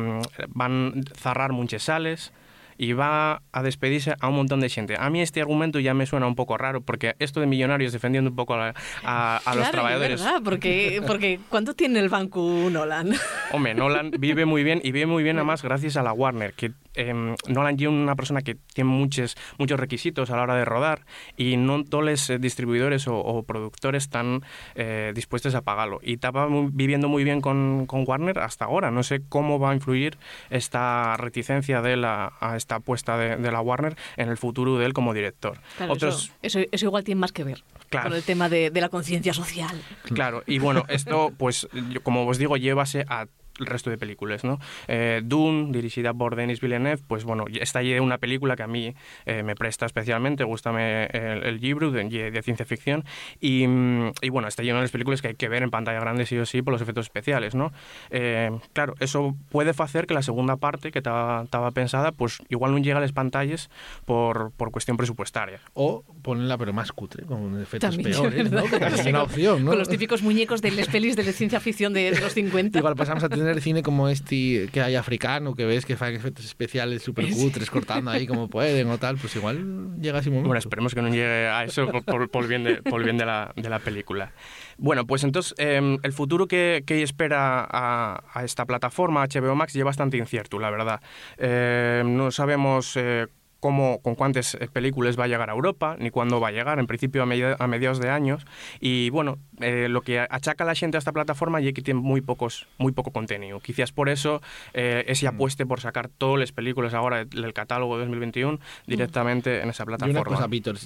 Speaker 15: van a cerrar muchas sales y va a despedirse a un montón de gente. A mí este argumento ya me suena un poco raro porque esto de millonarios defendiendo un poco a, a- a los
Speaker 1: Claro,
Speaker 15: trabajadores.
Speaker 1: Es verdad, porque, porque ¿cuánto tiene el banco Nolan?
Speaker 15: Hombre, Nolan vive muy bien y vive muy bien además gracias a la Warner, que eh, Nolan es una persona que tiene muchos, muchos requisitos a la hora de rodar y no todos los eh, distribuidores o, o productores están eh, dispuestos a pagarlo. Y estaba muy- viviendo muy bien con, con Warner hasta ahora. No sé cómo va a influir esta reticencia de la, a esta apuesta de, de la Warner en el futuro de él como director.
Speaker 1: Claro,
Speaker 15: Otros,
Speaker 1: eso, eso, eso igual tiene más que ver
Speaker 15: Claro.
Speaker 1: con el tema de, de la conciencia social.
Speaker 15: Claro, y bueno, esto, pues, como os digo, llévase a el resto de películas, ¿no? Eh, Dune, dirigida por Denis Villeneuve, pues bueno, esta es una película que a mí eh, me presta especialmente, gustame el, el libro de, de ciencia ficción y, mm, y bueno, está lleno de las películas que hay que ver en pantalla grande sí o sí por los efectos especiales, ¿no? Eh, claro, eso puede hacer que la segunda parte que estaba pensada, pues igual no llega a las pantallas por, por cuestión presupuestaria.
Speaker 2: O ponerla pero más cutre, con efectos
Speaker 1: También,
Speaker 2: peores, <laughs>
Speaker 1: ¿verdad?
Speaker 2: ¿no? Que también es una
Speaker 1: con-
Speaker 2: opción, ¿no?
Speaker 1: Con los típicos muñecos de las pelis de la ciencia ficción de, de los 50.
Speaker 2: Igual pasamos a tener cine como este que hay africano, que ves que hacen efectos especiales súper cutres, cortando ahí como pueden o tal, pues igual llega ese momento.
Speaker 15: Bueno, esperemos que no llegue a eso por, por- bien, de, por bien de, la, de la película. Bueno, pues entonces eh, el futuro que, que espera a, a esta plataforma, HBO Max, ya es bastante incierto, la verdad. Eh, no sabemos... eh, cómo, con cuántas eh, películas va a llegar a Europa, ni cuándo va a llegar, en principio a, media- a mediados de años. Y bueno, eh, lo que achaca la gente a esta plataforma es que tiene muy, pocos, muy poco contenido. Quizás por eso eh, ese apueste por sacar todas las películas ahora del catálogo de 2021 directamente en esa
Speaker 2: Y
Speaker 15: plataforma.
Speaker 2: una cosa, Víctor,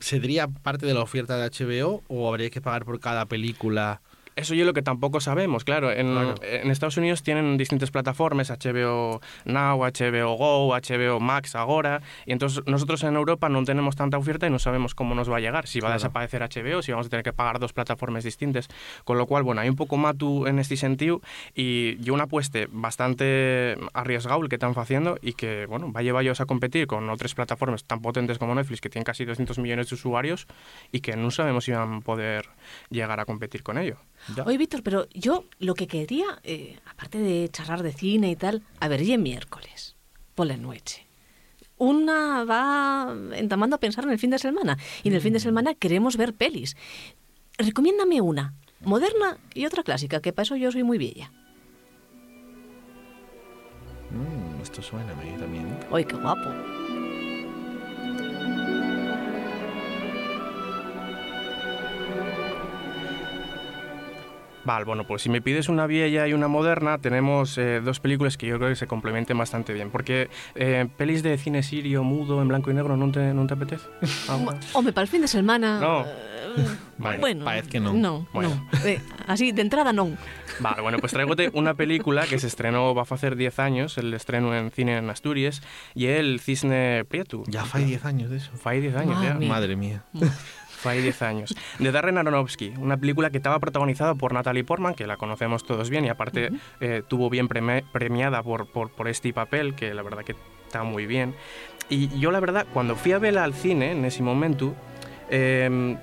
Speaker 2: ¿sería parte de la oferta de HBO o habría que pagar por cada película?
Speaker 15: Eso yo lo que tampoco sabemos, claro. En,
Speaker 2: Claro.
Speaker 15: en Estados Unidos tienen distintas plataformas, HBO Now, HBO Go, HBO Max ahora, y entonces nosotros en Europa no tenemos tanta oferta y no sabemos cómo nos va a llegar, si va a desaparecer HBO, si vamos a tener que pagar dos plataformas distintas, con lo cual, bueno, hay un poco matu en este sentido y yo una apuesta bastante arriesgado el que están haciendo y que, bueno, va a llevar ellos a competir con otras plataformas tan potentes como Netflix, que tienen casi 200 millones de usuarios y que no sabemos si van a poder llegar a competir con ello.
Speaker 1: Oye, Víctor, pero yo lo que quería, eh, aparte de charlar de cine y tal, a ver, y el miércoles, por la noche. Una va entamando a pensar en el fin de semana. Y en el fin de semana queremos ver pelis. Recomiéndame una, moderna y otra clásica, que para eso yo soy muy vieja.
Speaker 2: Mm, esto suena a mí también.
Speaker 1: ¡Ay, qué guapo!
Speaker 15: Vale, bueno, pues si me pides una vieja y una moderna, tenemos eh, dos películas que yo creo que se complementen bastante bien. Porque eh, pelis de cine sirio, mudo, en blanco y negro, ¿no te, no te apetece? <laughs> Ah.
Speaker 1: Hombre, para el fin de semana...
Speaker 15: No.
Speaker 1: eh,
Speaker 2: Vale,
Speaker 1: bueno,
Speaker 2: parece que non.
Speaker 1: Non,
Speaker 15: Bueno.
Speaker 1: non. Eh, así, de entrada non.
Speaker 15: Vale, bueno, pues traigote una película que se estrenó, va a hacer 10 años, el estreno en cine en Asturias, y el Cisne Prieto.
Speaker 2: Ya fai 10 años de eso.
Speaker 15: Fai 10 años,
Speaker 1: Madre
Speaker 15: ya.
Speaker 1: mía.
Speaker 2: Madre mía.
Speaker 15: Fai 10 años. De Darren Aronofsky, una película que estaba protagonizada por Natalie Portman, que la conocemos todos bien y aparte eh, tuvo bien premiada por, por, por este papel, que la verdad que está muy bien. Y yo la verdad, cuando fui a verla al cine en ese momento, eh,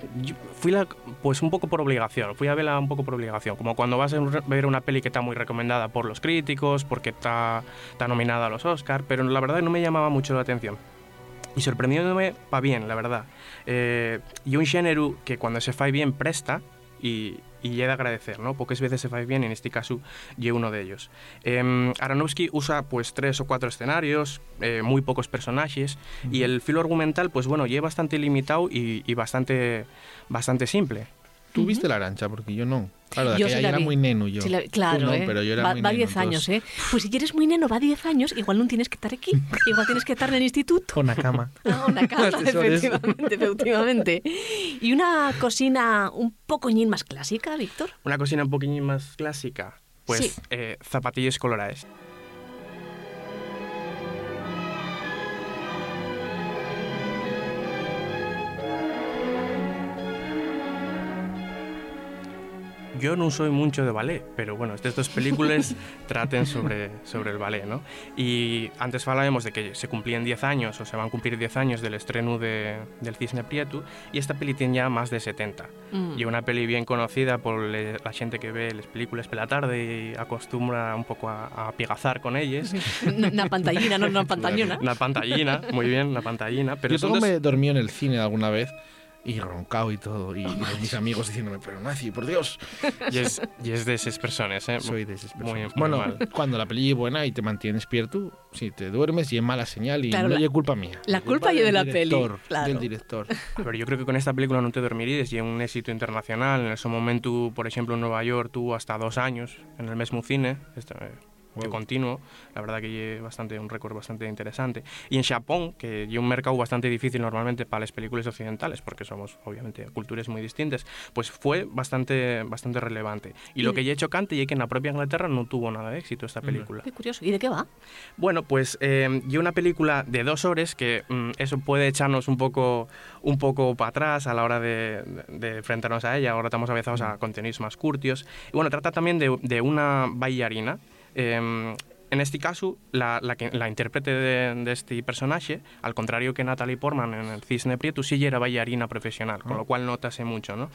Speaker 15: fui la, pues un poco por obligación, fui a verla un poco por obligación, como cuando vas a ver una peli que está muy recomendada por los críticos, porque está, está nominada a los Oscars, pero la verdad no me llamaba mucho la atención. Y sorprendiéndome va bien, la verdad. Eh, y un género que cuando se fai bien presta y, y he de agradecer, ¿no? Pocas veces se fai bien y en este caso yo uno de ellos. Eh, Aronofsky usa pues tres o cuatro escenarios, eh, muy pocos personajes y el filo argumental pues bueno, es bastante limitado y, y bastante, bastante simple.
Speaker 2: Tú viste la arancha, porque yo no. Claro, de
Speaker 1: Yo sí la
Speaker 2: era
Speaker 1: vi.
Speaker 2: muy neno yo.
Speaker 1: Sí la- claro,
Speaker 2: no,
Speaker 1: eh.
Speaker 2: pero yo era
Speaker 1: va,
Speaker 2: muy
Speaker 1: va
Speaker 2: neno,
Speaker 1: 10 años,
Speaker 2: entonces-
Speaker 1: ¿eh? Pues si eres muy neno, va 10 años, igual no tienes que estar aquí. Igual tienes que estar en el instituto.
Speaker 2: Con la cama. <laughs>
Speaker 1: Ah, una cama, <laughs> <laughs> efectivamente, efectivamente. Y una cocina un poco más clásica, Víctor.
Speaker 15: Una cocina un poquillo más clásica, pues
Speaker 1: Sí.
Speaker 15: eh, zapatillas coloradas. Yo no soy mucho de ballet, pero bueno, estas dos películas <laughs> traten sobre, sobre el ballet, ¿no? Y antes hablábamos de que se cumplían 10 años, o se van a cumplir 10 años del estreno de, del Cisne Prieto, y esta peli tiene ya más de 70.
Speaker 1: Mm.
Speaker 15: Y una peli bien conocida por le- la gente que ve las películas por la tarde y acostumbra un poco a, a piegazar con ellas. <laughs>
Speaker 1: Una pantallina, no una pantallona. <laughs>
Speaker 15: Una pantallina, muy bien, una pantallina. Pero
Speaker 2: yo solo
Speaker 15: dos-
Speaker 2: me dormí en el cine alguna vez y roncado y todo. Y, y mis amigos diciéndome, pero Nazi, por Dios.
Speaker 15: Y es, y es de esas personas, ¿eh?
Speaker 2: Soy de esas
Speaker 15: Muy,
Speaker 2: personas.
Speaker 15: muy
Speaker 2: bueno,
Speaker 15: mal.
Speaker 2: cuando la peli es buena y te mantiene despierto, si te duermes y es mala señal y
Speaker 1: Claro,
Speaker 2: no
Speaker 1: la-
Speaker 2: es culpa mía.
Speaker 1: la
Speaker 2: Es
Speaker 1: culpa es de la peli,
Speaker 2: director,
Speaker 1: claro.
Speaker 2: Del director.
Speaker 15: Pero yo creo que con esta película no te dormirías y es un éxito internacional. En ese momento, por ejemplo, en Nueva York tuvo hasta dos años en el mismo cine, este, de continuo. La verdad que es bastante, un récord bastante interesante. Y en Japón, que es un mercado bastante difícil normalmente para las películas occidentales, porque somos obviamente culturas muy distintas, pues fue bastante, bastante relevante. Y lo que ya es chocante y que en la propia Inglaterra no tuvo nada de éxito esta película.
Speaker 1: Qué curioso. ¿Y de qué va?
Speaker 15: Bueno, pues eh, y una película de dos horas que mm, eso puede echarnos un poco, un poco para atrás a la hora de, de, de enfrentarnos a ella. Ahora estamos avezados a contenidos más curtios. Y bueno, trata también de, de una bailarina. Eh, en este caso, la, la, la intérprete de, de este personaje, al contrario que Natalie Portman en el Cisne Prieto, sí era bailarina profesional, con lo cual notase mucho, ¿no?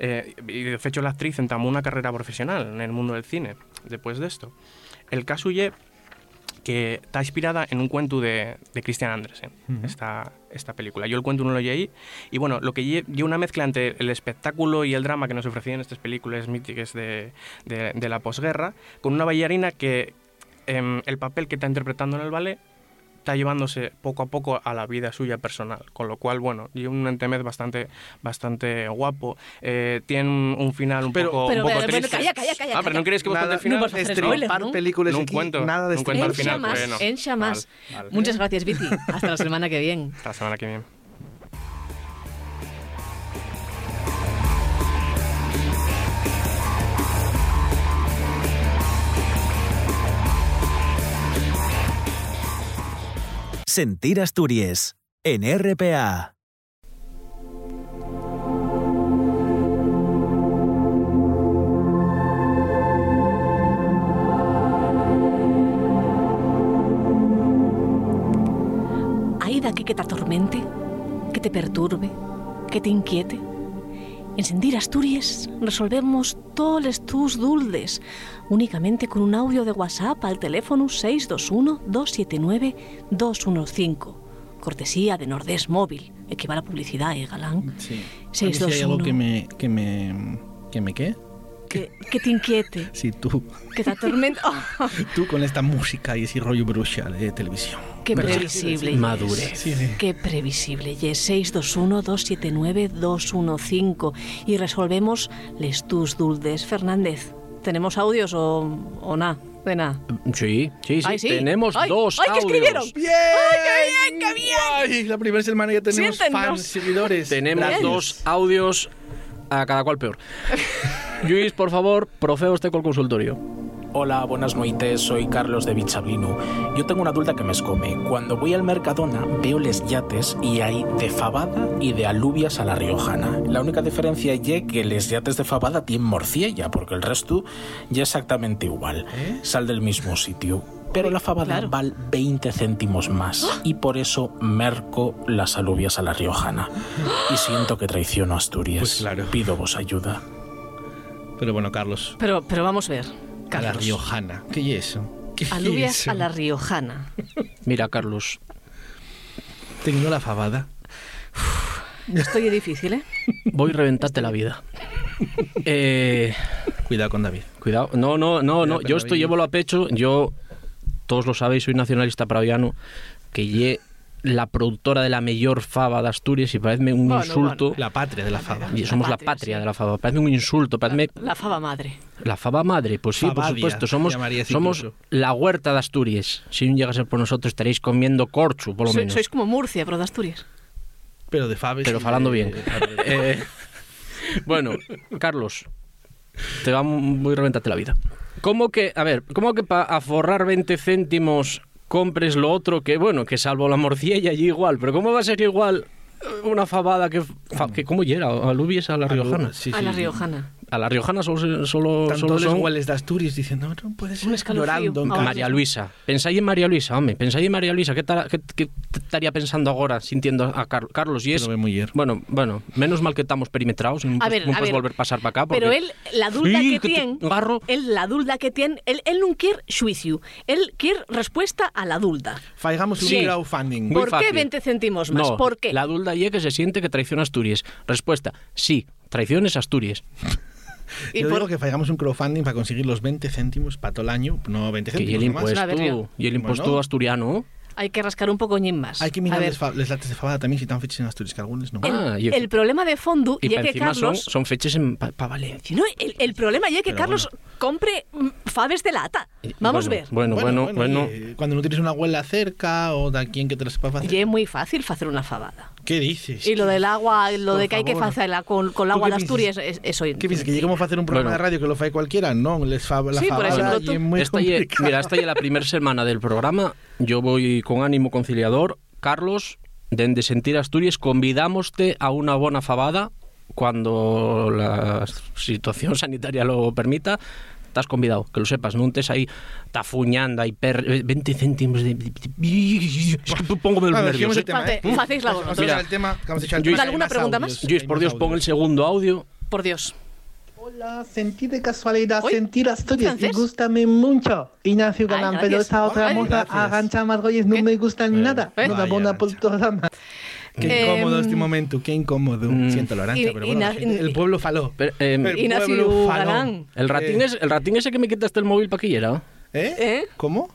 Speaker 15: Eh, y de hecho la actriz entamó una carrera profesional en el mundo del cine después de esto. El caso ye que está inspirada en un cuento de, de Christian Andersen,
Speaker 2: Ujú.
Speaker 15: esta, esta película. Yo el cuento no lo leí y bueno, lo que lle- lle una mezcla entre el espectáculo y el drama que nos ofrecían estas películas míticas de, de, de la posguerra, con una bailarina que em, el papel que está interpretando en el ballet está llevándose poco a poco a la vida suya personal, con lo cual, bueno, y un entremez bastante, bastante guapo. Eh, tiene un, un final un poco,
Speaker 1: Pero,
Speaker 15: un poco
Speaker 1: bueno, bueno,
Speaker 15: triste.
Speaker 1: calla, calla, calla,
Speaker 15: Ah, pero
Speaker 1: calla.
Speaker 15: no queréis que vos cuente el final.
Speaker 1: no vas a hacer
Speaker 2: Estripar
Speaker 1: spoiler, ¿no?
Speaker 2: películas
Speaker 15: No
Speaker 2: aquí,
Speaker 15: cuento,
Speaker 2: nada de
Speaker 15: no cuento al final.
Speaker 1: Shamas,
Speaker 15: bueno.
Speaker 1: en Shamas.
Speaker 15: Vale, vale.
Speaker 1: Muchas gracias, Viti. Hasta la semana que viene.
Speaker 15: Hasta la semana que viene.
Speaker 9: Sentir Asturias en RPA.
Speaker 1: ¿Hay de aquí que te atormente, que te perturbe, que te inquiete? En Sentir Asturias resolvemos todos tus duldes únicamente con un audio de WhatsApp al teléfono 621-279-215. Cortesía de Nordés Móvil, equivale a publicidad, ¿eh, Galán?
Speaker 2: Sí.
Speaker 1: Sí,
Speaker 2: A mí si hay
Speaker 1: 621.
Speaker 2: algo que me... Que me... ¿Que me qué?
Speaker 1: Que, que te inquiete,
Speaker 2: Sí, tú.
Speaker 1: que te atormente. ¡Oh! <laughs>
Speaker 2: Tú con esta música y ese rollo bruxa de televisión.
Speaker 1: Qué
Speaker 2: sí,
Speaker 1: previsible.
Speaker 2: sí,
Speaker 1: y
Speaker 3: Madure.
Speaker 1: es.
Speaker 2: Sí, sí.
Speaker 1: Qué previsible. Y es 621-279-215. Y resolvemos les tus duldes. Fernández, ¿tenemos audios o, o nada? De nada.
Speaker 3: Sí, sí, sí.
Speaker 1: Ay, sí.
Speaker 3: Tenemos
Speaker 1: Ay,
Speaker 3: dos
Speaker 1: ay, ¿qué
Speaker 3: audios.
Speaker 1: escribieron?
Speaker 2: ¡Bien!
Speaker 1: ¡Ay, qué bien, qué bien!
Speaker 2: Ay, la primera semana ya tenemos
Speaker 1: Siéntenos.
Speaker 2: fans, seguidores.
Speaker 3: Tenemos
Speaker 2: Gracias.
Speaker 3: dos audios a cada cual peor. <laughs> Luis, por favor, proceda usted col consultorio.
Speaker 16: Hola, buenas noites, soy Carlos de Bichablino. Yo tengo una duda que me escome. Cuando voy al Mercadona veo les yates y hay de fabada y de alubias a la riojana. La única diferencia es que les yates de fabada tienen morciella, porque el resto ya exactamente igual. Sal del mismo sitio. Pero la fabada vale 20 céntimos más y por eso merco las alubias a la riojana. Y siento que traiciono a Asturias. Pido vos ayuda.
Speaker 2: Pero bueno, Carlos,
Speaker 1: Pero, pero vamos a ver.
Speaker 2: a la riojana. ¿Qué es eso? ¿Qué es
Speaker 1: Alubias
Speaker 2: eso?
Speaker 1: a la riojana. <laughs>
Speaker 3: Mira, Carlos,
Speaker 2: Teniendo la fabada.
Speaker 1: Estoy difícil, ¿eh? <laughs>
Speaker 3: voy a reventarte la vida. <laughs> Eh,
Speaker 2: Cuidado con David.
Speaker 3: Cuidado. No, no, no, no. Yo esto llevo a pecho. Yo, todos lo sabéis, soy nacionalista praviano, que lle la productora de la mayor fava de Asturias y parece un
Speaker 1: Bueno,
Speaker 3: insulto.
Speaker 2: La patria de la fava.
Speaker 3: Y somos la patria, de la fava. Parece un insulto. Parece
Speaker 1: La fava madre.
Speaker 3: la fava madre. Pues sí, por supuesto. Somos, somos la huerta de Asturias. Si no llega a ser por nosotros, estaréis comiendo corcho, por lo
Speaker 1: Sois,
Speaker 3: menos.
Speaker 1: sois como Murcia, pero de Asturias.
Speaker 2: Pero de faves.
Speaker 3: Pero falando
Speaker 2: de-
Speaker 3: bien. <laughs> Eh, bueno, Carlos, te va muy reventarte la vida. ¿Cómo que, a ver, cómo que para aforrar 20 céntimos compres lo otro que, bueno, que salvo la morcilla allí igual, pero ¿cómo va a ser igual una fabada que, fa- que ¿cómo llega? ¿Alubies a la riojana?
Speaker 2: sí,
Speaker 1: a la
Speaker 2: sí.
Speaker 1: riojana.
Speaker 3: A la riojana solo, solo,
Speaker 2: Tanto
Speaker 3: solo
Speaker 2: les
Speaker 3: son...
Speaker 2: hueles de Asturias diciendo, no, no puede ser.
Speaker 1: Un escalofrío.
Speaker 2: Llorando casa.
Speaker 3: María Luisa. Pensáis en María Luisa, hombre. Pensáis en María Luisa. ¿Qué, tara- qué- qué estaría pensando ahora sintiendo a Car- Carlos? Y es... Bueno, bueno, menos mal que estamos perimetrados. No
Speaker 1: A
Speaker 3: puedes-
Speaker 1: ver,
Speaker 3: no
Speaker 1: a
Speaker 3: puedes
Speaker 1: ver.
Speaker 3: volver a pasar para acá. Porque...
Speaker 1: Pero él, la dulda
Speaker 3: Sí,
Speaker 1: que,
Speaker 3: que
Speaker 1: tiene,
Speaker 3: agarro.
Speaker 1: él, la dulda que tiene, él, él no quiere juicio, él quiere respuesta a la dulda.
Speaker 2: Faigamos un
Speaker 1: Sí.
Speaker 2: crowdfunding.
Speaker 3: Muy
Speaker 1: ¿Por qué
Speaker 3: fácil.
Speaker 1: 20 céntimos más?
Speaker 3: No,
Speaker 1: ¿Por qué?
Speaker 3: La dulda y que se siente que traiciona Asturias. Respuesta, sí, traiciones Asturias.
Speaker 1: ¿Y
Speaker 2: Yo
Speaker 1: por-
Speaker 2: digo que faigamos un crowdfunding para conseguir los 20 céntimos para todo el año. No, 20
Speaker 3: Que y
Speaker 2: céntimos.
Speaker 3: el impuesto, y el impuesto
Speaker 2: Bueno.
Speaker 3: asturiano.
Speaker 1: Hay que rascar un poco más.
Speaker 2: Hay que
Speaker 1: A
Speaker 2: mirar les lates de fabada también si están fechas en Asturias, que algunos no.
Speaker 1: el,
Speaker 3: Ah, y-
Speaker 1: el problema de fondo
Speaker 3: Y
Speaker 1: es que
Speaker 3: encima son,
Speaker 1: Carlos...
Speaker 3: son fechas para Valencia.
Speaker 1: No, el, el problema es que
Speaker 2: Pero
Speaker 1: Carlos compre mm, faves de lata. Vamos
Speaker 3: bueno,
Speaker 1: a ver.
Speaker 3: Bueno, bueno, bueno.
Speaker 2: oye, cuando no tienes una abuela cerca o de quien que te lo sepa hacer.
Speaker 1: Y es muy fácil hacer una fabada.
Speaker 2: ¿Qué dices?
Speaker 1: Y lo del agua, lo
Speaker 2: Por
Speaker 1: de que hay que
Speaker 2: favor.
Speaker 1: hacerla con, con el
Speaker 2: ¿Tú
Speaker 1: agua de? Asturias, es- eso.
Speaker 2: ¿Qué piensas? ¿Que lleguemos a hacer un programa
Speaker 3: Bueno.
Speaker 2: de radio que lo fae cualquiera? No, les fa la
Speaker 1: Sí, por
Speaker 2: fabada
Speaker 1: ejemplo,
Speaker 2: y
Speaker 1: tú-
Speaker 2: es muy
Speaker 3: Esta mira, esta ya la <laughs> primera semana del programa. Yo voy con ánimo conciliador. Carlos, dende Sentir Asturias, convidámoste a una buena fabada cuando la situación <laughs> sanitaria lo permita. Estás convidado, que lo sepas, no estés ahí tafuñando ahí per... 20 céntimos de... Póngame los
Speaker 2: A ver,
Speaker 3: nervios. ¿eh?
Speaker 2: ¿eh?
Speaker 1: Fate- facéis la
Speaker 2: el tema, que hemos hecho tema.
Speaker 1: ¿alguna pregunta más?
Speaker 3: Luis, por Dios, pon el segundo audio.
Speaker 1: Por Dios.
Speaker 17: Hola, sentí de casualidad
Speaker 1: Uy,
Speaker 17: sentir Asturias y
Speaker 1: ¿francés?
Speaker 17: gústame mucho. Ignacio Galán, pero esta otra moza
Speaker 2: gracias.
Speaker 17: Arancha Margolles no me gusta ni nada.
Speaker 1: ¿Eh?
Speaker 17: No da buena por programa.
Speaker 2: Qué incómodo
Speaker 1: Em,
Speaker 2: este momento, qué incómodo.
Speaker 3: Mm.
Speaker 2: Siento la arancha,
Speaker 1: Y-
Speaker 2: pero
Speaker 1: y
Speaker 2: bueno,
Speaker 1: y-
Speaker 2: el pueblo faló.
Speaker 3: Pero, eh,
Speaker 2: El
Speaker 1: Ignacio
Speaker 2: pueblo faló.
Speaker 1: Galán.
Speaker 3: el, ratín
Speaker 2: Eh,
Speaker 3: es, el ratín ese que me quitaste el móvil para que era.
Speaker 2: ¿Eh?
Speaker 1: ¿Eh?
Speaker 2: ¿Cómo?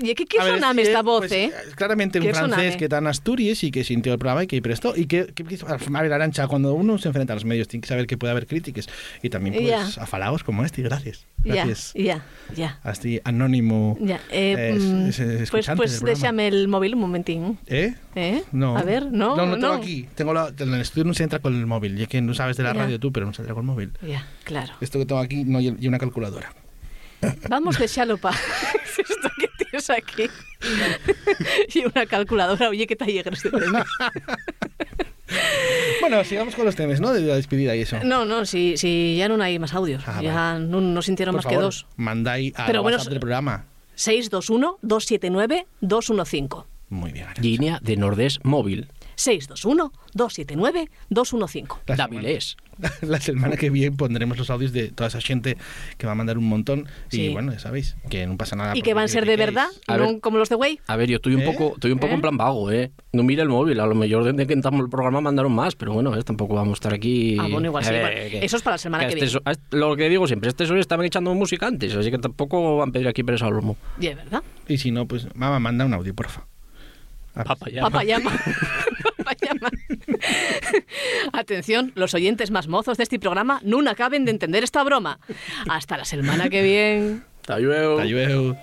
Speaker 1: ¿Y qué
Speaker 2: ver,
Speaker 1: soname esta voz,
Speaker 2: pues,
Speaker 1: eh?
Speaker 2: Claramente un
Speaker 1: ¿Qué
Speaker 2: francés
Speaker 1: soname?
Speaker 2: que en Asturias y que sintió el programa y que prestó. Y que, que quiso- a ver, Arancha, cuando uno se enfrenta a los medios, tiene que saber que puede haber críticas. Y también, pues,
Speaker 1: Ya.
Speaker 2: a falagos como este. Gracias.
Speaker 1: Ya,
Speaker 2: Gracias.
Speaker 1: ya, ya.
Speaker 2: A este anónimo.
Speaker 1: Ya, eh,
Speaker 2: es-
Speaker 1: mm,
Speaker 2: es- es
Speaker 1: pues pues déjame el móvil un momentín.
Speaker 2: ¿Eh?
Speaker 1: ¿Eh?
Speaker 2: No.
Speaker 1: A ver, no,
Speaker 2: No, no tengo
Speaker 1: no.
Speaker 2: aquí. Tengo la- en el estudio no se entra con el móvil. Ya que no sabes de la radio tú, pero no se entra con el móvil.
Speaker 1: Ya, claro.
Speaker 2: Esto que tengo aquí no y una calculadora.
Speaker 1: Vamos de xalopa. <laughs> Esto que tienes aquí. y una calculadora. Oye, qué talleres de tema.
Speaker 2: Bueno, sigamos con los temas, ¿no? De la despedida y eso.
Speaker 1: No, no, si, si ya no hay más audios.
Speaker 2: Ah,
Speaker 1: ya no, no sintieron
Speaker 2: Por
Speaker 1: más
Speaker 2: favor,
Speaker 1: que dos.
Speaker 2: Mandáis a
Speaker 1: Pero bueno,
Speaker 2: del programa.
Speaker 1: 621-279-215.
Speaker 2: Muy bien.
Speaker 3: Línea de Nordés Móvil.
Speaker 1: 621-279-215.
Speaker 3: Dáviles. <laughs>
Speaker 2: La semana que viene pondremos los audios de toda esa gente que va a mandar un montón.
Speaker 1: Sí.
Speaker 2: Y bueno, ya sabéis, que no pasa nada.
Speaker 1: Y que van a ser de verdad,
Speaker 3: A
Speaker 1: no
Speaker 3: ver.
Speaker 1: como los de Way.
Speaker 3: A ver, yo estoy un
Speaker 2: ¿Eh?
Speaker 3: poco, estoy un poco
Speaker 1: ¿Eh?
Speaker 3: en plan vago, ¿eh? No mira el móvil, a lo mejor desde que entramos el programa mandaron más, pero bueno, ¿ves? tampoco vamos a estar aquí.
Speaker 1: Ah, bueno, igual sí.
Speaker 3: ver,
Speaker 1: bueno,
Speaker 3: que-
Speaker 1: Eso es para la semana
Speaker 3: que este
Speaker 1: viene.
Speaker 3: este- lo que digo siempre, este sol estaban echando música antes, así que tampoco van a pedir aquí presa al lomo.
Speaker 1: Y es verdad.
Speaker 2: Y si no, pues, mamá, manda un audio, porfa.
Speaker 3: Papa ya. <laughs> <laughs>
Speaker 1: Atención, los oyentes más mozos de este programa no acaben de entender esta broma. Hasta la semana que viene.
Speaker 3: Hasta luego.
Speaker 2: Hasta luego.